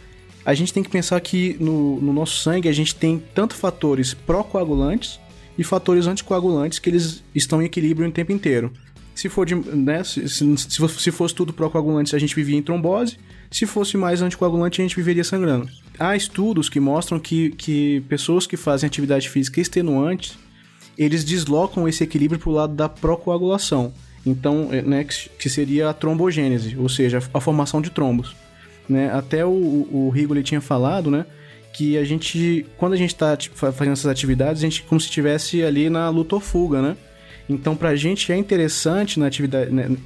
a gente tem que pensar que no, no nosso sangue a gente tem tanto fatores pró-coagulantes e fatores anticoagulantes que eles estão em equilíbrio o tempo inteiro. Se for de, né, se, se, se fosse tudo pró-coagulante, a gente vivia em trombose. Se fosse mais anticoagulante, a gente viveria sangrando. Há estudos que mostram que, que pessoas que fazem atividade física extenuante, eles deslocam esse equilíbrio para o lado da procoagulação. Então, é, né, que, seria a trombogênese, ou seja, a formação de trombos. Né? Até o, o Rigo ele tinha falado, né? Que a gente, quando a gente está tipo, fazendo essas atividades, a gente como se estivesse ali na luta ou fuga, né? Então, pra gente é interessante na atividade, né,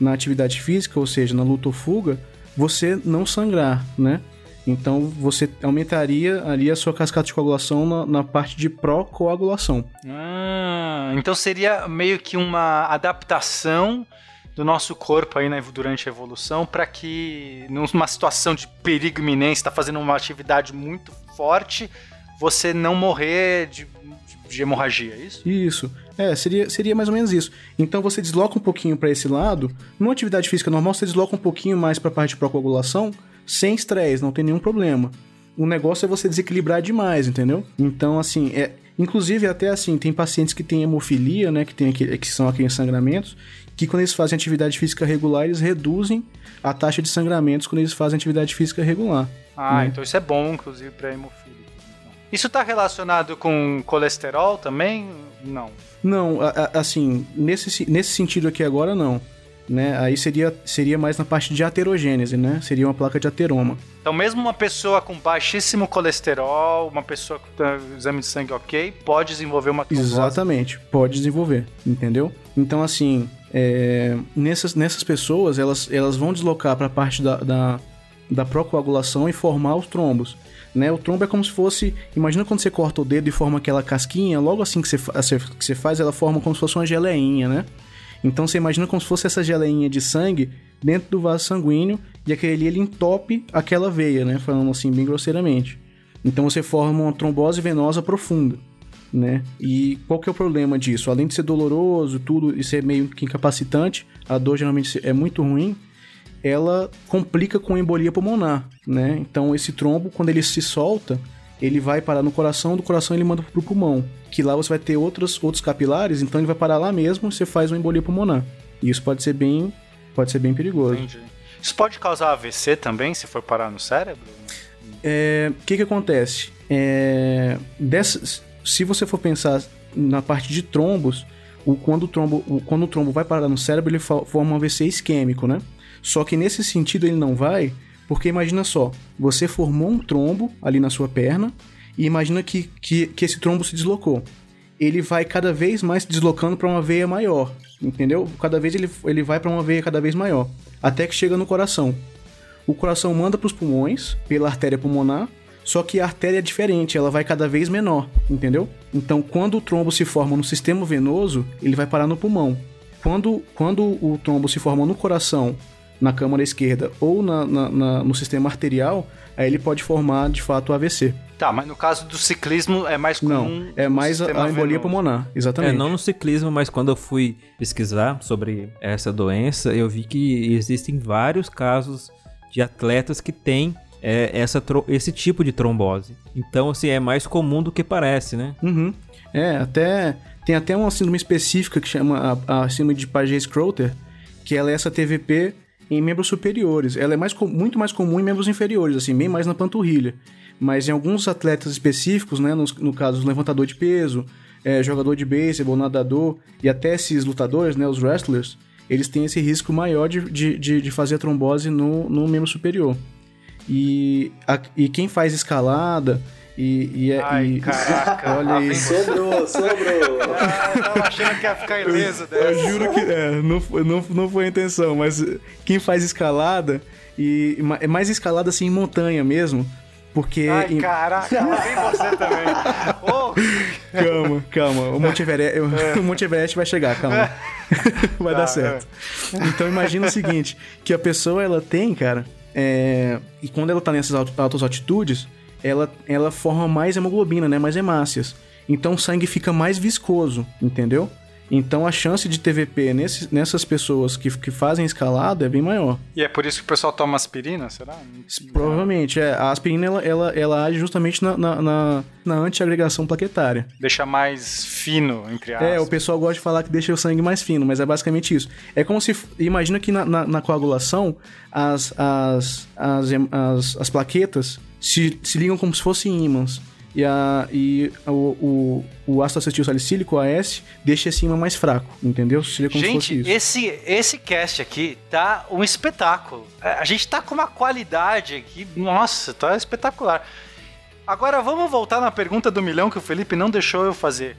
na atividade física, ou seja, na luta ou fuga, você não sangrar, né? Então, você aumentaria ali a sua cascata de coagulação na, na parte de pró-coagulação. Ah, então seria meio que uma adaptação do nosso corpo aí né, durante a evolução para que numa situação de perigo iminente, está fazendo uma atividade muito forte, você não morrer de, de, de hemorragia, é isso? Isso. É, seria, seria mais ou menos isso. Então você desloca um pouquinho para esse lado. Numa atividade física normal, você desloca um pouquinho mais para a parte de pró-coagulação, sem estresse, não tem nenhum problema. O negócio é você desequilibrar demais, entendeu? Então, assim, é. Inclusive, até assim, tem pacientes que têm hemofilia, né? Que, tem aquele, que são aqueles sangramentos, que quando eles fazem atividade física regular, eles reduzem a taxa de sangramentos quando eles fazem atividade física regular. Ah, né? então isso é bom, inclusive, para hemofílicos. Isso está relacionado com colesterol também? Não. Não, a- a- assim, nesse, se- nesse sentido aqui agora, não. Né? Aí seria, seria mais na parte de aterogênese, né? Seria uma placa de ateroma. Então, mesmo uma pessoa com baixíssimo colesterol, uma pessoa com tá, exame de sangue ok, pode desenvolver uma trombose. Exatamente, pode desenvolver, entendeu? Então, assim, é, nessas, nessas pessoas, elas, elas vão deslocar para a parte da, da, da procoagulação e formar os trombos. Né? O trombo é como se fosse. Imagina quando você corta o dedo e forma aquela casquinha, logo assim que você, que você faz, ela forma como se fosse uma geleinha, né? Então você imagina como se fosse essa geleinha de sangue dentro do vaso sanguíneo e aquele ali ele entope aquela veia, né? Falando assim bem grosseiramente. Então você forma uma trombose venosa profunda, né? E qual que é o problema disso? Além de ser doloroso, tudo e ser meio que incapacitante, a dor geralmente é muito ruim. Ela complica com embolia pulmonar, né? Então esse trombo, quando ele se solta, ele vai parar no coração, do coração ele manda pro pulmão, que lá você vai ter outros, outros capilares, então ele vai parar lá mesmo e você faz uma embolia pulmonar. E isso pode ser bem, pode ser bem perigoso. Entendi. Isso pode causar AVC também, se for parar no cérebro? É, O que que acontece? É, dessas, se você for pensar na parte de trombos, o, quando, o trombo, o, quando o trombo vai parar no cérebro, ele fo- forma um AVC isquêmico, né? Só que nesse sentido ele não vai, porque imagina só, você formou um trombo ali na sua perna e imagina que, que, que esse trombo se deslocou. Ele vai cada vez mais se deslocando para uma veia maior, entendeu? Cada vez ele, ele vai para uma veia cada vez maior, até que chega no coração. O coração manda para os pulmões pela artéria pulmonar, só que a artéria é diferente, ela vai cada vez menor, entendeu? Então, quando o trombo se forma no sistema venoso, ele vai parar no pulmão. Quando, quando o trombo se forma no coração, na câmara esquerda ou na, na- na- no sistema arterial, aí ele pode formar de fato o AVC. Tá, mas no caso do ciclismo é mais comum. Não, é mais a, a embolia venoso. pulmonar, É, exatamente. não no ciclismo, mas quando eu fui pesquisar sobre essa doença, eu vi que existem vários casos de atletas que têm é, essa, esse tipo de trombose. Então, assim, é mais comum do que parece, né? Uhum. É, até tem até uma síndrome específica que chama a, a síndrome de Paget-Scroter, que ela é essa TVP em membros superiores. Ela é mais, muito mais comum em membros inferiores, assim, bem mais na panturrilha. Mas em alguns atletas específicos, né, no, no caso, levantador de peso, é, jogador de beisebol, nadador e até esses lutadores, né, os wrestlers, eles têm esse risco maior de, de, de, de fazer a trombose no, no membro superior. E, a- e quem faz escalada E, e, é- Ai, e- caraca. [laughs] Olha aí. Sobrou, sobrou. Ah, [laughs] eu tava achando que ia ficar ileso Eu dessa. juro que é, não, foi- não, não foi a intenção, mas quem faz escalada, e é mais escalada assim em montanha mesmo, porque... Ai, em- caraca, lá vem você também. [laughs] Ô, Calma, calma. O Monte Everest, o Monte Everest vai chegar, calma. vai Tá, dar certo. Então imagina o seguinte, que a pessoa ela tem, cara, é, e quando ela tá nessas altas altitudes, ela, ela forma mais hemoglobina, né, mais hemácias. Então o sangue fica mais viscoso, entendeu? Então a chance de TVP nesses, nessas pessoas que, que fazem escalada é bem maior. E é por isso que o pessoal toma aspirina, será? Provavelmente, é. A aspirina, ela, ela, ela age justamente na, na, na, na antiagregação plaquetária. Deixa mais fino, entre aspas. É, o pessoal gosta de falar que deixa o sangue mais fino, mas é basicamente isso. É como se. Imagina que na, na, na coagulação, as, as, as, as, as plaquetas se, se ligam como se fossem ímãs. E, a, e o, o, o ácido acetil salicílico, AS, deixa esse ímã mais fraco, entendeu? Seria como se fosse Gente, isso. esse, esse cast aqui tá um espetáculo. É, A gente tá com uma qualidade aqui, nossa, tá espetacular. Agora vamos voltar na pergunta do milhão que o Felipe não deixou eu fazer.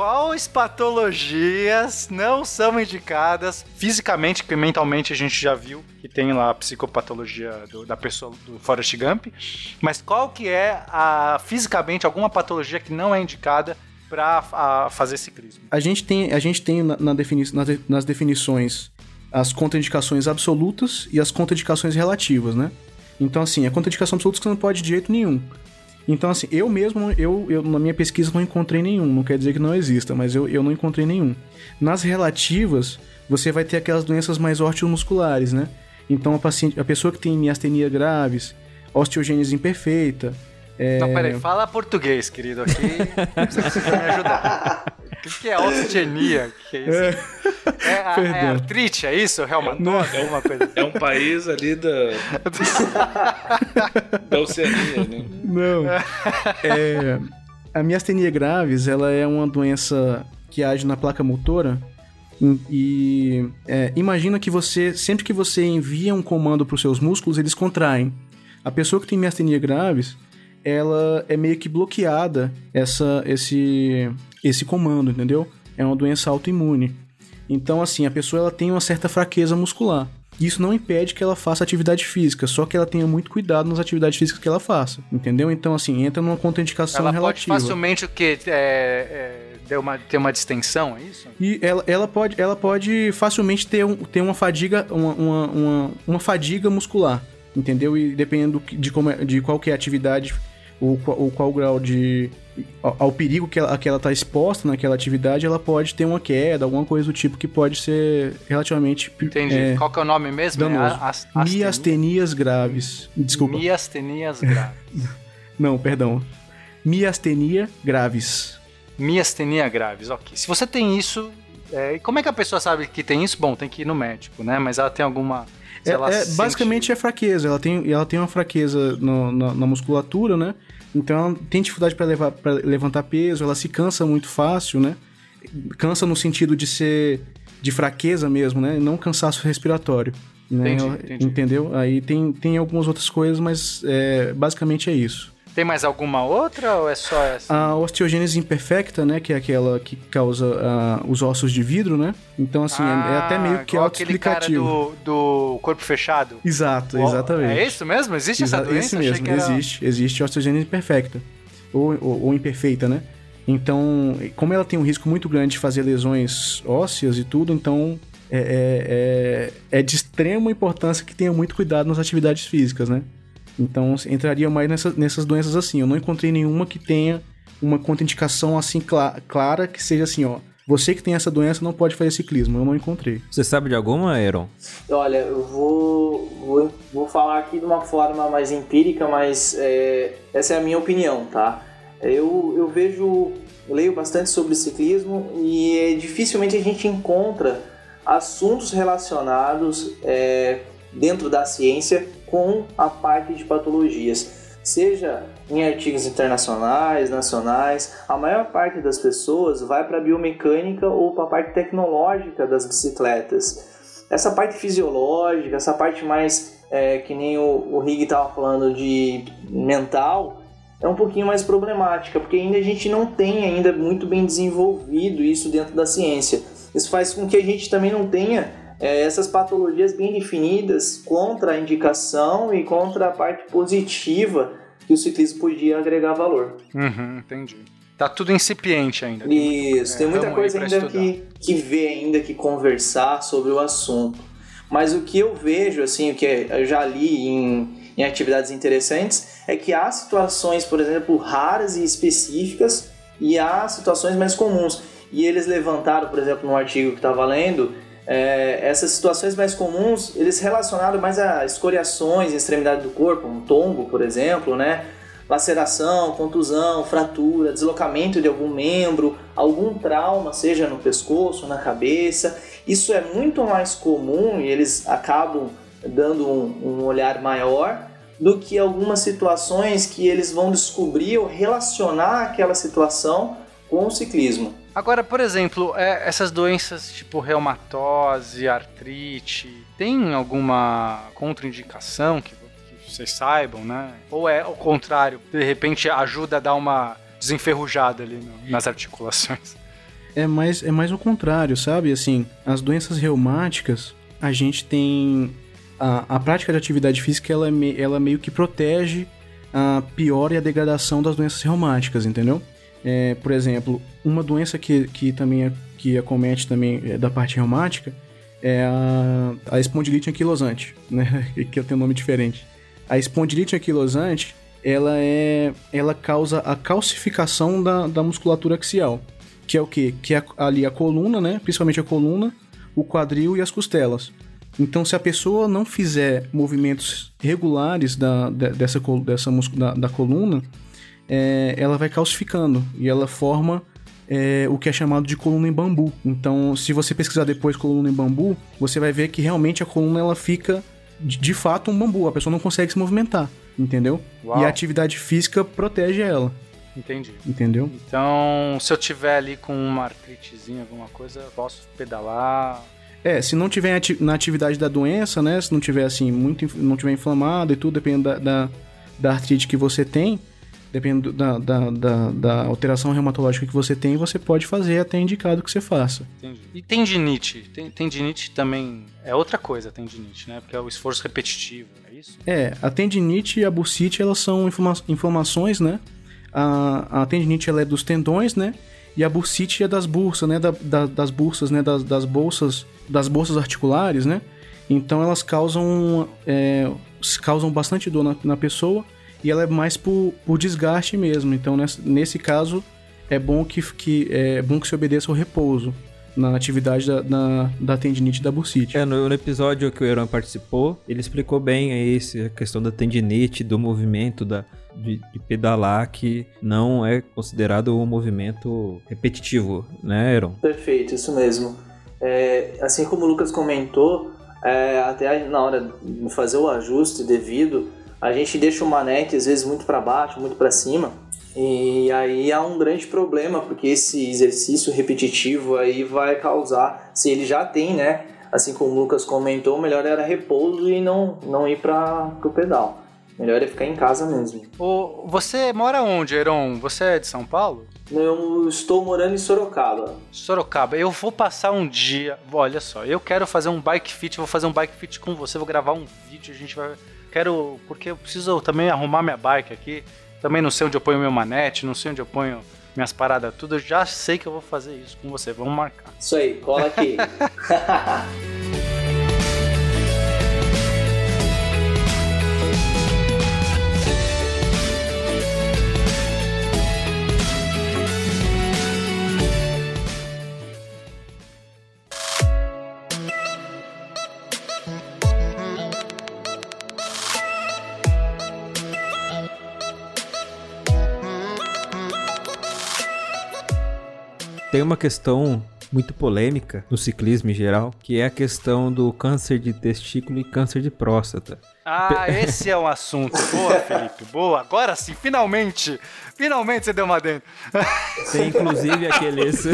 Quais patologias não são indicadas fisicamente, que mentalmente a gente já viu que tem lá a psicopatologia do- da pessoa do Forrest Gump, mas qual que é a fisicamente alguma patologia que não é indicada para fazer ciclismo? A gente tem, a gente tem na, na defini nas, de- nas definições as contraindicações absolutas e as contraindicações relativas, né? Então, assim, a contraindicação absoluta você não pode de jeito nenhum. Então, assim, eu mesmo, eu, eu na minha pesquisa não encontrei nenhum. Não quer dizer que não exista, mas eu, eu não encontrei nenhum. Nas relativas, você vai ter aquelas doenças mais ortomusculares, né? Então, a, paciente, a pessoa que tem miastenia graves, osteogênese imperfeita, é, Não, peraí, fala português, querido, aqui. [laughs] Você precisa me ajudar. O que que é osteogenia? O que é isso? É, a, é artrite, é isso? Reumatóide? Alguma coisa? É um país ali da. [laughs] da Oceania, né? Não. É, a miastenia graves, ela é uma doença que age na placa motora. E- E é, imagina que você, sempre que você envia um comando para os seus músculos, eles contraem. A pessoa que tem miastenia graves, ela é meio que bloqueada essa, esse, esse comando, entendeu? É uma doença autoimune. Então, assim, a pessoa ela tem uma certa fraqueza muscular. Isso não impede que ela faça atividade física, só que ela tenha muito cuidado nas atividades físicas que ela faça, entendeu? Então, assim, entra numa contraindicação Ela pode relativa. facilmente o quê? É, é, ter, uma, ter uma distensão, é isso? E ela, ela, pode, ela pode facilmente ter, um, ter uma fadiga, uma, uma, uma, uma fadiga muscular, entendeu? E dependendo do que- de, como é- de qual que é a atividade, qual- ou qual grau de... Ao, ao perigo que ela, a que ela tá exposta naquela atividade, ela pode ter uma queda, alguma coisa do tipo que pode ser relativamente... Entendi. é, Qual que é o nome mesmo? É danoso. as-? Miastenias graves. Desculpa. Miastenias graves. [laughs] Não, perdão. Miastenia graves. Miastenia graves, ok. Se você tem isso, é, como é que a pessoa sabe que tem isso? Bom, tem que ir no médico, né? Mas ela tem alguma. Se É, ela é, sente- basicamente é fraqueza. Ela tem, ela tem uma fraqueza no- na, na musculatura, né? Então ela tem dificuldade para levantar peso, ela se cansa muito fácil, né? Cansa no sentido de ser de fraqueza mesmo, né? Não cansaço respiratório. Né? Entendi, entendi. Entendeu? Aí tem, tem algumas outras coisas, mas é, basicamente é isso. Tem mais alguma outra ou é só essa? A osteogênese imperfecta, né? Que é aquela que causa ah, os ossos de vidro, né? Então, assim, é- é, até meio que Ah, igual aquele cara autoexplicativo. do, do corpo fechado. Exato, exatamente. É isso mesmo? Existe Exa- essa doença? Esse mesmo, era- existe. Existe osteogênese imperfecta. Ou, ou, ou imperfeita, né? Então, como ela tem um risco muito grande de fazer lesões ósseas e tudo, então é, é, é, é de extrema importância que tenha muito cuidado nas atividades físicas, né? Então, entraria mais nessa, nessas doenças assim. Eu não encontrei nenhuma que tenha uma contraindicação assim cla- clara que seja assim, ó. Você que tem essa doença não pode fazer ciclismo. Eu não encontrei. Você sabe de alguma, Aaron? Olha, eu vou, vou, vou falar aqui de uma forma mais empírica, mas é, essa é a minha opinião, tá? Eu, eu vejo, eu leio bastante sobre ciclismo e é, dificilmente a gente encontra assuntos relacionados é, dentro da ciência com a parte de patologias. Seja em artigos internacionais, nacionais, a maior parte das pessoas vai para a biomecânica ou para a parte tecnológica das bicicletas. Essa parte fisiológica, essa parte mais é, que nem o, o Rig estava falando de mental, é um pouquinho mais problemática, porque ainda a gente não tem ainda muito bem desenvolvido isso dentro da ciência. Isso faz com que a gente também não tenha é, essas patologias bem definidas contra a indicação e contra a parte positiva que o ciclismo podia agregar valor. Uhum, entendi. Tá tudo incipiente ainda. Isso, É, tem muita vamos aí coisa pra ainda estudar. que, que ver, ainda que conversar sobre o assunto. Mas o que eu vejo, assim, o que eu já li em, em atividades interessantes, é que há situações, por exemplo, raras e específicas, e há situações mais comuns. E eles levantaram, por exemplo, num artigo que estava lendo, é, essas situações mais comuns, eles relacionaram mais a escoriações em extremidade do corpo, um tombo, por exemplo, né? laceração, contusão, fratura, deslocamento de algum membro, algum trauma, seja no pescoço, na cabeça. Isso é muito mais comum e eles acabam dando um, um olhar maior do que algumas situações que eles vão descobrir ou relacionar aquela situação com o ciclismo. Agora, por exemplo, é, essas doenças tipo reumatose, artrite, tem alguma contraindicação que, vocês saibam, né? Ou é o contrário, de repente ajuda a dar uma desenferrujada ali nas articulações? É mais, é mais o contrário, sabe? Assim, as doenças reumáticas, a gente tem. A, a prática de atividade física, ela, é ela meio que protege a pior e a degradação das doenças reumáticas, entendeu? É, por exemplo, uma doença que, que também é- que acomete também é, da parte reumática é a, a espondilite anquilosante, [laughs] né? que tem um nome diferente. A espondilite anquilosante, ela é, ela causa a calcificação da, da musculatura axial, que é o quê? Que é ali a coluna, né? Principalmente a coluna, o quadril e as costelas. Então, se a pessoa não fizer movimentos regulares da, de- dessa, dessa da, da coluna, é, ela vai calcificando e ela forma é, o que é chamado de coluna em bambu. Então, se você pesquisar depois coluna em bambu, você vai ver que realmente a coluna ela fica de, de fato um bambu. A pessoa não consegue se movimentar, entendeu? Uau. E a atividade física protege ela, Entendi. entendeu? Então, se eu tiver ali com uma artritezinha, alguma coisa, eu posso pedalar. É, se não tiver ati- na atividade da doença, né? Se não tiver assim, muito, não tiver inflamado e tudo, dependendo da, da, da artrite que você tem, dependendo da, da, da, da alteração reumatológica que você tem, você pode fazer até indicado que você faça. Entendi. E tendinite? Ten- Tendinite também é outra coisa, tendinite, né? Porque é o esforço repetitivo, é isso? É, a tendinite e a bursite, elas são inflama- inflamações, né? A, a tendinite, ela é dos tendões, né? E a bursite é das bursas, né? Da- da- das bursas, né? Das, das bolsas, das bolsas articulares, né? Então elas causam, é, causam bastante dor na, na pessoa e ela é mais por, por desgaste mesmo. Então nesse, nesse caso é bom que, que é bom que se obedeça ao repouso na atividade da, da, da tendinite da bursite. É, no, no episódio que o Euron participou, ele explicou bem aí esse, a questão da tendinite, do movimento da, de, de pedalar, que não é considerado um movimento repetitivo, né, Euron? Perfeito, isso mesmo. É, assim como o Lucas comentou, é, até na hora de fazer o ajuste devido, a gente deixa o manete às vezes muito para baixo, muito para cima, e aí há um grande problema porque esse exercício repetitivo aí vai causar, se ele já tem, né? Assim como o Lucas comentou, o melhor era repouso e não não ir para o pedal. Melhor é ficar em casa mesmo. Ô, você mora onde, Heron? Você é de São Paulo? Eu estou morando em Sorocaba. Sorocaba. Eu vou passar um dia. Olha só, eu quero fazer um bike fit, vou fazer um bike fit com você, vou gravar um vídeo, a gente vai. Quero. Porque eu preciso também arrumar minha bike aqui. Também não sei onde eu ponho meu manete, não sei onde eu ponho minhas paradas, tudo. Eu já sei que eu vou fazer isso com você. Vamos marcar. Isso aí, cola aqui. [laughs] Tem uma questão muito polêmica no ciclismo em geral, que é a questão do câncer de testículo e câncer de próstata. Ah, [laughs] esse é um assunto. Boa, Felipe. Boa. Agora sim, finalmente. Finalmente você deu uma dentro. [laughs] Tem inclusive aqueles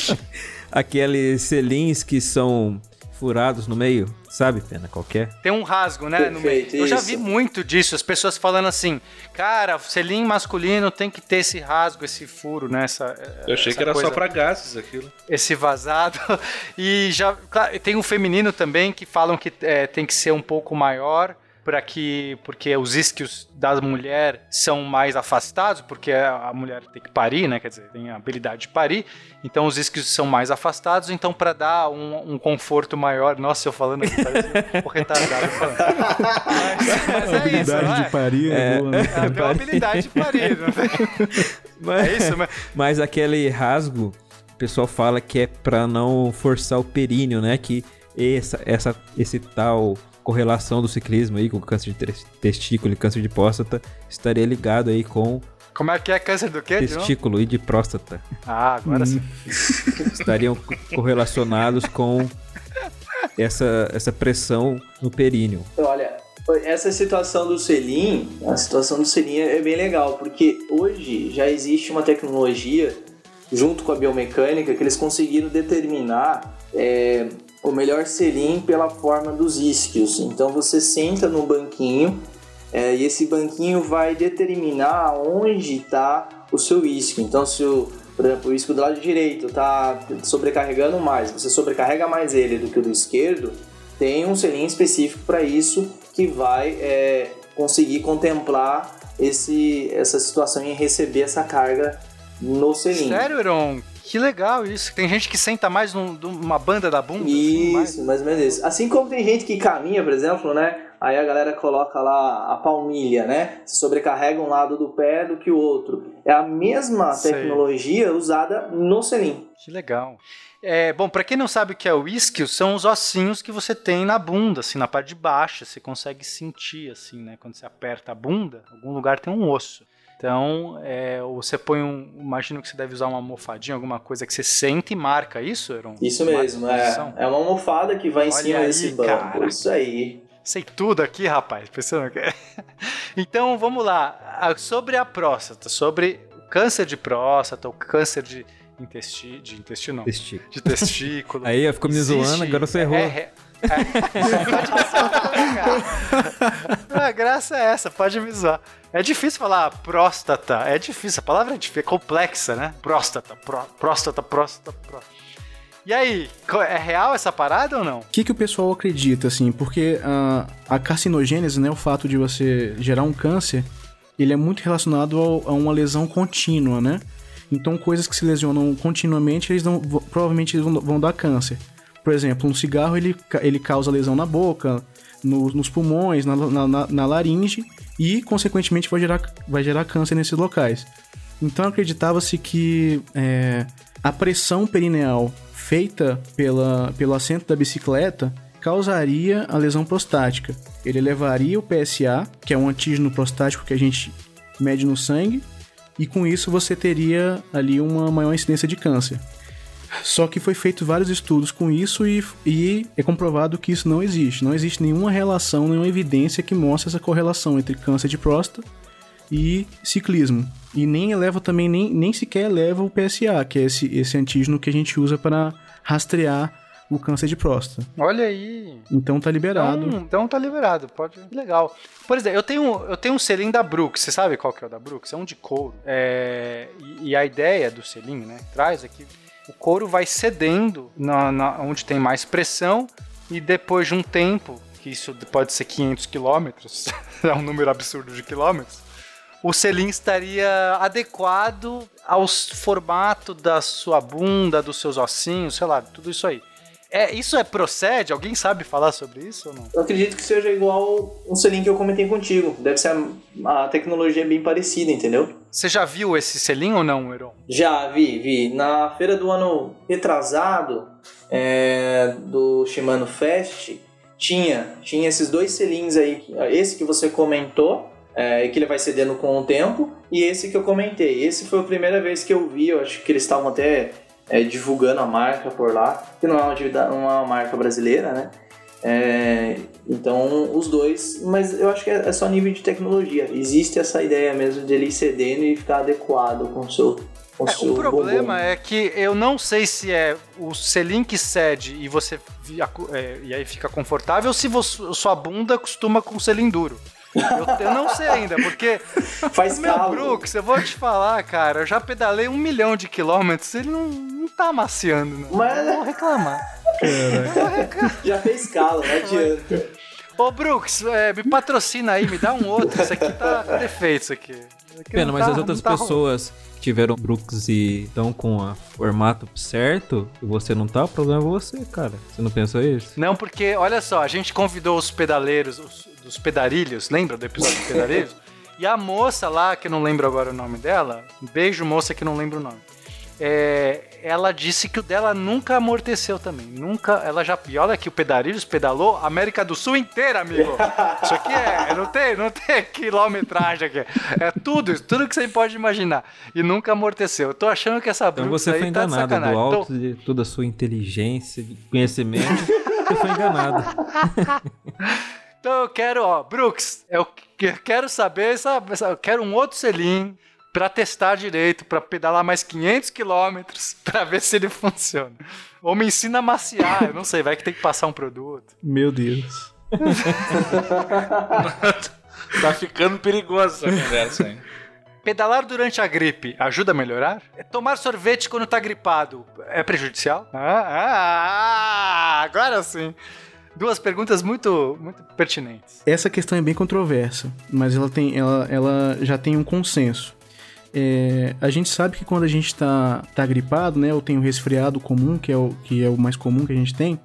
[laughs] aqueles selins que são furados no meio, sabe, Pena? Qualquer? Tem um rasgo, né? no meio. Perfeito, Eu já vi muito disso, as pessoas falando assim, cara, selim masculino tem que ter esse rasgo, esse furo, né? Essa, Eu achei essa que era coisa- só pra gases aquilo. esse vazado. [laughs] E já claro, tem o feminino também que falam que é, tem que ser um pouco maior para que porque os isquios da mulher são mais afastados, porque a mulher tem que parir, né? Quer dizer, tem a habilidade de parir. Então os isquios são mais afastados, então para dar um, um conforto maior. Nossa, eu falando aqui parece um retardado falando. Mas, mas é isso, habilidade não é? de parir é, boa, né? Ela tem uma habilidade de parir, não tem? [laughs] Mas, É isso, mas mas aquele rasgo, o pessoal fala que é pra não forçar o períneo, né? Que essa, essa, esse tal correlação do ciclismo aí com câncer de tes- testículo e câncer de próstata estaria ligado aí com como é que é câncer do quê? de testículo e de próstata. Ah, agora sim. Estariam co- correlacionados com essa, essa pressão no períneo. Olha, essa situação do selim, a situação do selim é bem legal, porque hoje já existe uma tecnologia, junto com a biomecânica, que eles conseguiram determinar é, o melhor selim pela forma dos isquios. Então você senta num banquinho é, e esse banquinho vai determinar onde está o seu isquio. Então, se o, por exemplo, o isquio do lado direito está sobrecarregando mais, você sobrecarrega mais ele do que o do esquerdo, tem um selim específico para isso que vai é, conseguir contemplar esse, essa situação e receber essa carga no selim. Sério, Heron? Que legal isso. Tem gente que senta mais num- numa banda da bunda. assim, mais- Isso, mais ou menos isso. Assim como tem gente que caminha, por exemplo, né? Aí a galera coloca lá a palmilha, né? Se sobrecarrega um lado do pé do que o outro. É a mesma Sei. tecnologia usada no selim. Que legal. É, bom, pra quem não sabe o que é o isquio, são os ossinhos que você tem na bunda, assim, na parte de baixo. Você consegue sentir, assim, né? Quando você aperta a bunda, algum lugar tem um osso. Então, é, você põe um. Imagino que você deve usar uma almofadinha, alguma coisa que você sente e marca isso, Heron? Isso Marca mesmo, é. É uma almofada que vai em Olha cima aí, desse banco. cara. Isso aí. Sei tudo aqui, rapaz. Pensando que... [laughs] então, vamos lá. Sobre a próstata, sobre o câncer de próstata, o câncer de intestino, de intestino, não, Testículo. de testículo. [laughs] Aí ficou me Existe- zoando, agora você errou. É, é, Pode me zoar cara. A graça é essa, pode me zoar. É difícil falar próstata, é difícil, a palavra é difícil, é complexa, né? Próstata, pró- próstata, próstata, próstata. E aí, é real essa parada ou não? O que, que o pessoal acredita, assim? Porque a, a carcinogênese, né, o fato de você gerar um câncer, ele é muito relacionado ao- a uma lesão contínua, né? Então, coisas que se lesionam continuamente, eles não, provavelmente vão, vão dar câncer. Por exemplo, um cigarro, ele, ele causa lesão na boca, no- nos pulmões, na, na- na- na laringe e, consequentemente, vai gerar, vai gerar câncer nesses locais. Então acreditava-se que é, a pressão perineal feita pela, pelo assento da bicicleta causaria a lesão prostática. Ele elevaria o PSA, que é um antígeno prostático que a gente mede no sangue, e com isso você teria ali uma maior incidência de câncer. Só que foi feito vários estudos com isso e, e é comprovado que isso não existe. Não existe nenhuma relação, nenhuma evidência que mostre essa correlação entre câncer de próstata e ciclismo. E nem eleva também, nem, nem sequer eleva o PSA, que é esse, esse antígeno que a gente usa para rastrear o câncer de próstata. Olha aí. Então tá liberado. Então, então tá liberado, pode. Legal. Por exemplo, eu tenho, eu tenho um selim da Brooks. Você sabe qual que é o da Brooks? É um de couro. É, e, e a ideia do selim, né? Traz aqui. O couro vai cedendo na, na- onde tem mais pressão e depois de um tempo, que isso pode ser 500 quilômetros, [laughs] é um número absurdo de quilômetros, o selim estaria adequado ao formato da sua bunda, dos seus ossinhos, sei lá, tudo isso aí. É, isso é procede? Alguém sabe falar sobre isso ou não? Eu acredito que seja igual um selim que eu comentei contigo. Deve ser a, a tecnologia é bem parecida, entendeu? Você já viu esse selim ou não, Heron? Já vi, vi. Na feira do ano retrasado é, do Shimano Fest, tinha, tinha esses dois selins aí. Esse que você comentou, é, que ele vai cedendo com o tempo, e esse que eu comentei. Esse foi a primeira vez que eu vi, eu acho que eles estavam até é, divulgando a marca por lá, que não é uma, atividade- é uma marca brasileira, né? É, então, os dois, mas eu acho que é é só nível de tecnologia. Existe essa ideia mesmo de ele ir cedendo e ficar adequado com o seu, É, o problema é que eu não sei se é o selim que cede e você é, e aí fica confortável ou se você- sua bunda costuma com selim duro. Eu, eu não sei ainda, porque [laughs] Faz meu calo. Brooks, eu vou te falar, cara, eu já pedalei um milhão de quilômetros, ele não, não tá amaciando, não. Mas- Eu vou reclamar. Já fez calo, não adianta. Ô, Brooks, é, me patrocina aí, me dá um outro. Isso aqui tá com defeito, isso aqui. Isso aqui Pena, não mas tá- as outras tá pessoas que tiveram Brooks e estão com o formato certo e você não tá, o problema é você, cara. Você não pensou isso? Não, porque, olha só, a gente convidou os pedaleiros, os, dos pedarilhos, lembra do episódio dos pedarilhos? [laughs] E a moça lá, que eu não lembro agora o nome dela, um beijo moça que não lembro o nome, é, ela disse que o dela nunca amorteceu também. Nunca, ela já, e olha que o Pedarilhos pedalou a América do Sul inteira, amigo. [laughs] Isso aqui é, não tem, não tem quilometragem aqui. É tudo, isso, tudo que você pode imaginar. E nunca amorteceu. Eu tô achando que essa Então você foi tá enganado sacanagem. do Então- alto de toda a sua inteligência, conhecimento. você foi enganado. [laughs] Então eu quero, ó, Brooks, eu que- quero saber, essa- eu quero um outro selim pra testar direito, pra pedalar mais 500 quilômetros, [laughs] pra ver se ele funciona. Ou me ensina a maciar, eu não sei, vai que tem que passar um produto. Meu Deus. [laughs] Tá ficando perigosa essa conversa, hein? Pedalar durante a gripe ajuda a melhorar? Tomar sorvete quando tá gripado é prejudicial? Ah, ah, agora sim. Duas perguntas muito, muito pertinentes. Essa questão é bem controversa, mas ela, tem, ela, ela já tem um consenso. É, a gente sabe que quando a gente tá, tá gripado, né, ou tem o resfriado comum, que é o, que é o mais comum que a gente tem,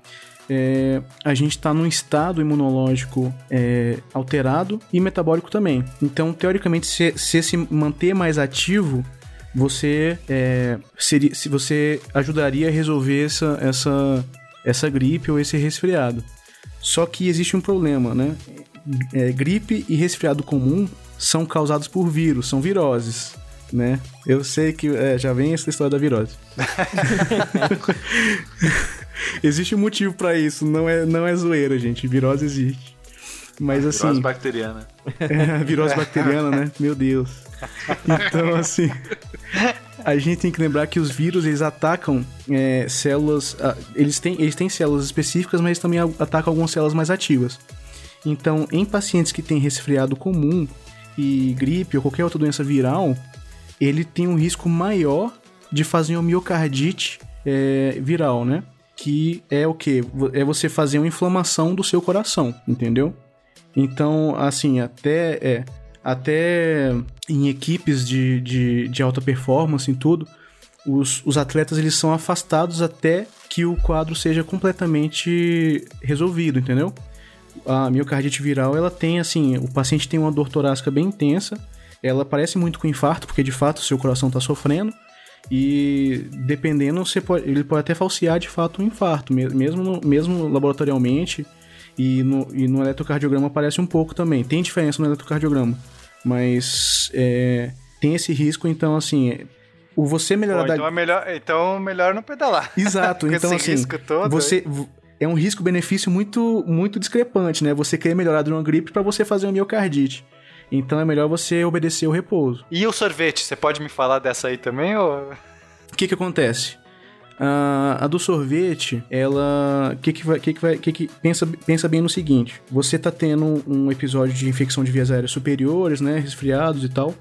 é, a gente está num estado imunológico é, alterado e metabólico também. Então, teoricamente, se, se se manter mais ativo, você é, seria, se você ajudaria a resolver essa, essa, essa gripe ou esse resfriado. Só que existe um problema, né? É, gripe e resfriado comum são causados por vírus, são viroses, né? Eu sei que é, já vem essa história da virose. [laughs] existe um motivo pra isso, não é, não é zoeira, gente. Virose existe. Mas assim. Virose bacteriana. [laughs] É, virose bacteriana, né? Meu Deus. [laughs] Então, assim. A gente tem que lembrar que os vírus, eles atacam é, células. ah, Eles têm, eles têm células específicas, mas também atacam algumas células mais ativas. Então, em pacientes que têm resfriado comum e gripe ou qualquer outra doença viral, ele tem um risco maior de fazer uma miocardite é, viral, né? Que é o quê? É você fazer uma inflamação do seu coração, entendeu? Então, assim, até é, até em equipes de, de, de alta performance e tudo, os, os atletas eles são afastados até que o quadro seja completamente resolvido, entendeu? A miocardite viral, ela tem assim, o paciente tem uma dor torácica bem intensa, ela parece muito com infarto, porque de fato seu coração está sofrendo, e dependendo, você pode, ele pode até falsear de fato um infarto, me- mesmo, mesmo laboratorialmente, e no, e no eletrocardiograma aparece um pouco também. Tem diferença no eletrocardiograma, mas é, tem esse risco, então assim, é, o você melhorar Bom, da- então, é melhor, então melhor não pedalar. [laughs] Exato, então assim, risco todo, você é um risco-benefício muito muito discrepante, né? Você querer melhorar de uma gripe para você fazer uma miocardite. Então é melhor você obedecer o repouso. E o sorvete, você pode me falar dessa aí também? Ou... O que que acontece? Ah, a do sorvete, ela. O que que vai. Que que vai que que, pensa, pensa bem no seguinte: você tá tendo um episódio de infecção de vias aéreas superiores, né? Resfriados e tal.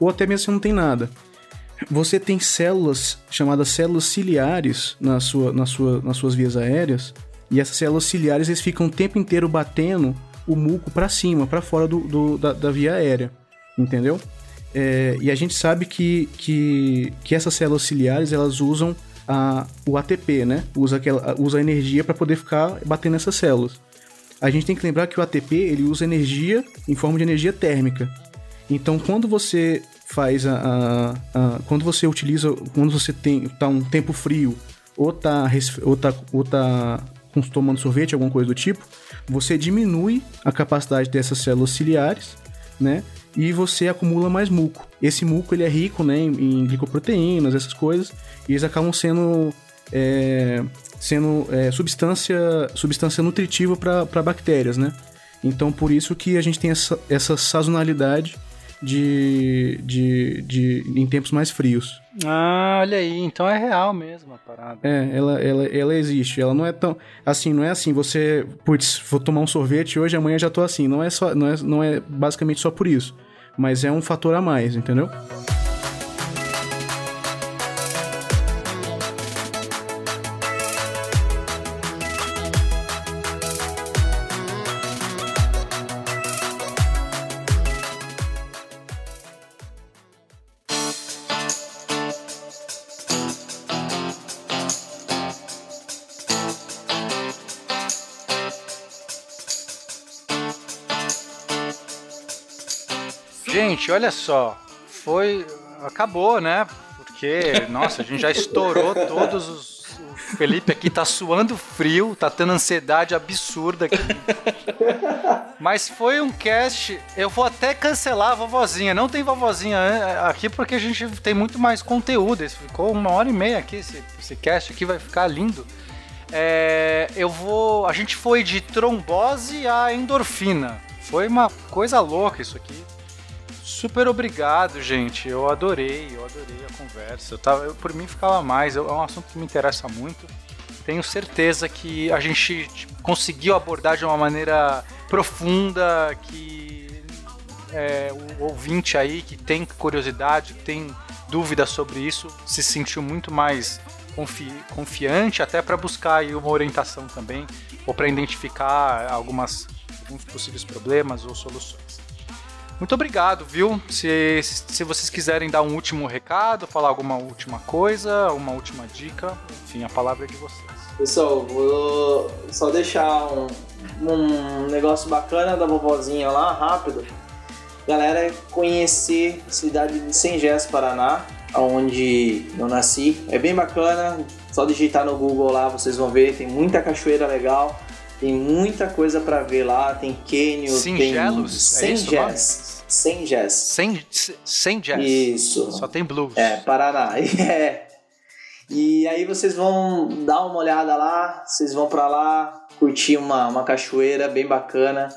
Ou até mesmo você não tem nada. Você tem células chamadas células ciliares na sua, na sua, nas suas vias aéreas. E essas células ciliares eles ficam o tempo inteiro batendo o muco para cima, para fora do, do- da, da via aérea. Entendeu? É, e a gente sabe que, que, que essas células ciliares elas usam a, o ATP, né? Usa, aquela, usa a energia para poder ficar batendo nessas células. A gente tem que lembrar que o ATP ele usa energia em forma de energia térmica. Então, quando você faz a, a- a- quando você utiliza, quando você tem tá um tempo frio ou tá ou tá, ou tá tomando sorvete, alguma coisa do tipo, você diminui a capacidade dessas células ciliares, né? E você acumula mais muco. Esse muco ele é rico, né, em, em glicoproteínas, essas coisas, e eles acabam sendo é, sendo é, substância substância nutritiva para bactérias, né? Então, por isso que a gente tem essa, essa sazonalidade de, de, de em tempos mais frios. Ah, olha aí, então é real mesmo a parada. É, ela, ela, ela existe. Ela não é tão. Assim, não é assim, você. Putz, vou tomar um sorvete hoje, amanhã já tô assim. Não é, só, não é, não é basicamente só por isso. Mas é um fator a mais, entendeu? Gente, olha só. Foi. Acabou, né? Porque, nossa, a gente já estourou todos os. O Felipe aqui tá suando frio, tá tendo ansiedade absurda aqui. Mas foi um cast. Eu vou até cancelar a vovozinha. Não tem vovozinha eh, aqui porque a gente tem muito mais conteúdo. Esse ficou uma hora e meia aqui. Esse, esse cast aqui vai ficar lindo. É, eu vou. A gente foi de trombose a endorfina. Foi uma coisa louca isso aqui. Super obrigado, gente. Eu adorei, eu adorei a conversa. Eu tava, eu, por mim ficava mais. É um assunto que me interessa muito. Tenho certeza que a gente tipo, conseguiu abordar de uma maneira profunda, que é, o ouvinte aí que tem curiosidade, que tem dúvida sobre isso, se sentiu muito mais confi confiante, até para buscar aí uma orientação também, ou para identificar algumas, alguns possíveis problemas ou soluções. Muito obrigado, viu? Se, se vocês quiserem dar um último recado, falar alguma última coisa, uma última dica, enfim, a palavra é de vocês. Pessoal, vou só deixar um, um negócio bacana da vovozinha lá, rápido. Galera, conhecer a cidade de Sengés, Paraná, onde eu nasci. É bem bacana, só digitar no Google lá, vocês vão ver, tem muita cachoeira legal. Tem muita coisa pra ver lá, tem cânion, Singelos? tem É isso o nome? Sengés. Sengés. Sem, sem jazz. Isso. Só tem blues. É, Paraná. [laughs] É. E aí vocês vão dar uma olhada lá, vocês vão pra lá curtir uma, uma cachoeira bem bacana.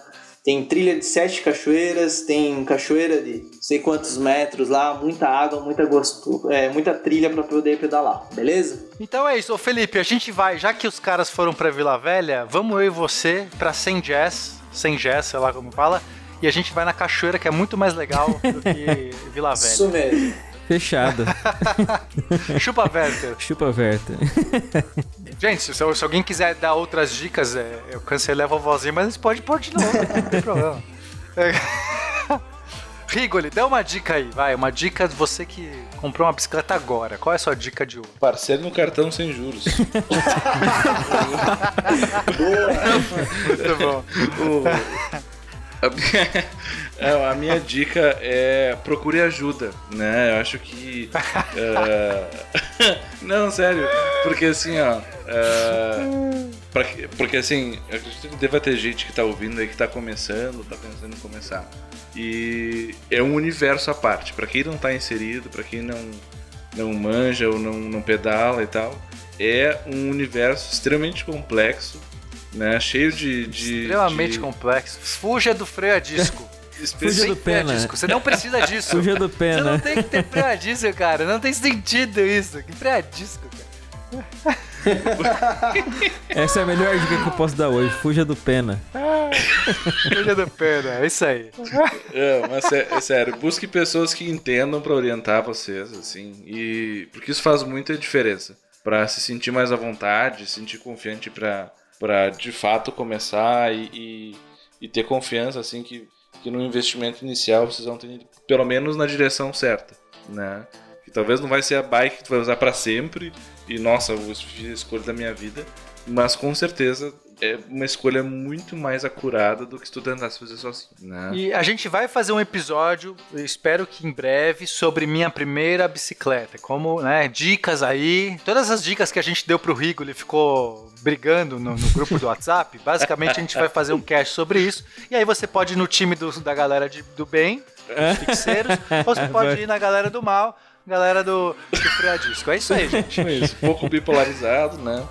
Tem trilha de sete cachoeiras, tem cachoeira de não sei quantos metros lá, muita água, muita gosto, é, muita trilha pra poder pedalar, beleza? Então é isso, ô Felipe, a gente vai, já que os caras foram pra Vila Velha, vamos eu e você pra Sem Jazz, Sem Jazz, sei lá como fala, e a gente vai na cachoeira que é muito mais legal do que [laughs] Vila Isso Velha. mesmo. Fechado. [laughs] Chupa Werther. Chupa Verta. [laughs] Gente, se, se alguém quiser dar outras dicas, é, eu cancelei a vovozinha, mas pode pôr de novo, não tem [laughs] problema. É. Rigoli, dá uma dica aí, vai, uma dica de você que comprou uma bicicleta agora. Qual é a sua dica de hoje? Parceiro no cartão sem juros. Muito bom. É, a minha dica é procure ajuda, né? Eu acho que. é, [laughs] não, sério. Porque assim, ó. é, pra que- porque assim, eu acredito que deva ter gente que tá ouvindo aí que tá começando, tá pensando em começar. E é um universo à parte. Pra quem não tá inserido, pra quem não, não manja ou não, não pedala e tal, é um universo extremamente complexo, né? Cheio de. de Extremamente de- complexo. Fuja do freio a disco. [laughs] Fuja do pena. disco. Você não precisa disso. Fuja do Você pena. não tem que ter freio a disco, cara. Não tem sentido isso. Que freio a disco, cara. [laughs] Essa é a melhor dica que eu posso dar hoje. Fuja do pena. Fuja do pena. É isso aí. É, mas é, é sério, busque pessoas que entendam pra orientar vocês, assim, e porque isso faz muita diferença Pra se sentir mais à vontade, se sentir confiante pra para de fato começar e, e, e ter confiança, assim, que, que no investimento inicial vocês vão ter pelo menos na direção certa, né? Que talvez não vai ser a bike que tu vai usar pra sempre e nossa, eu fiz a escolha da minha vida, mas com certeza é uma escolha muito mais acurada do que se tu tentasse fazer sozinho, né? E a gente vai fazer um episódio, eu espero que em breve, sobre minha primeira bicicleta. Como, né, dicas aí. Todas as dicas que a gente deu pro Rigo, ele ficou brigando no, no grupo do WhatsApp. Basicamente, a gente vai fazer um cast sobre isso. E aí você pode ir no time do- da galera de- do bem, dos fixeiros, ou você pode ir na galera do mal, galera do, do freio a disco. É isso aí, [laughs] gente. Isso, um pouco bipolarizado, né?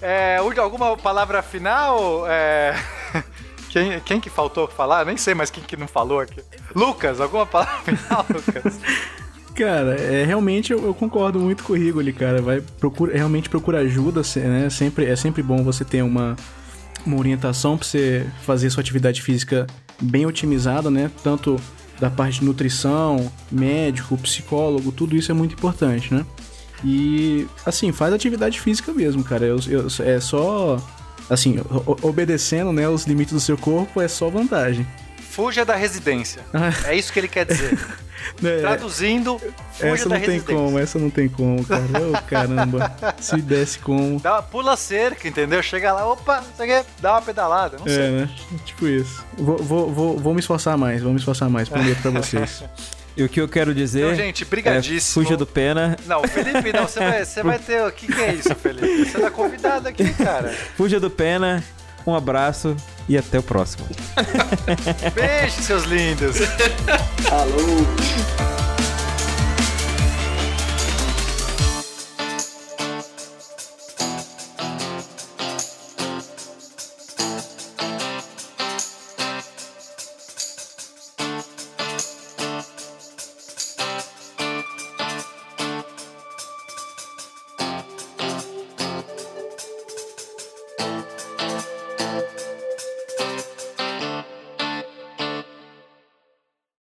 É, Udi, alguma palavra final? É, [laughs] Quem, quem que faltou falar? Nem sei mais quem que não falou aqui. Lucas, alguma palavra [laughs] final, Lucas? Cara, é, realmente eu, eu concordo muito com o Rigoli, cara. Vai, procura, realmente procura ajuda, né? Sempre, é sempre bom você ter uma, uma orientação pra você fazer sua atividade física bem otimizada, né? Tanto da parte de nutrição, médico, psicólogo, tudo isso é muito importante, né? E, assim, faz atividade física mesmo, cara. Eu, eu- é só, assim, obedecendo, né, os limites do seu corpo é só vantagem. Fuja da residência. É isso que ele quer dizer. [laughs] É, Traduzindo, fuja essa da não tem como, essa não tem como, cara. Ô, caramba. [laughs] Se desse como. Dá uma, pula cerca, entendeu? Chega lá, opa, você quer dar uma pedalada, não É, sei. né? Tipo isso. Vou, vou, vou, vou me esforçar mais, vou me esforçar mais, prometo pra vocês. [laughs] E o que eu quero dizer. Então, gente, brigadíssimo. É, fuja do pena. Não, Felipe, não, você vai, você [laughs] vai ter. O que, que é isso, Felipe? Você tá convidado aqui, cara. Fuja do pena. Um abraço e até o próximo. [laughs] Beijo, seus lindos. Falou!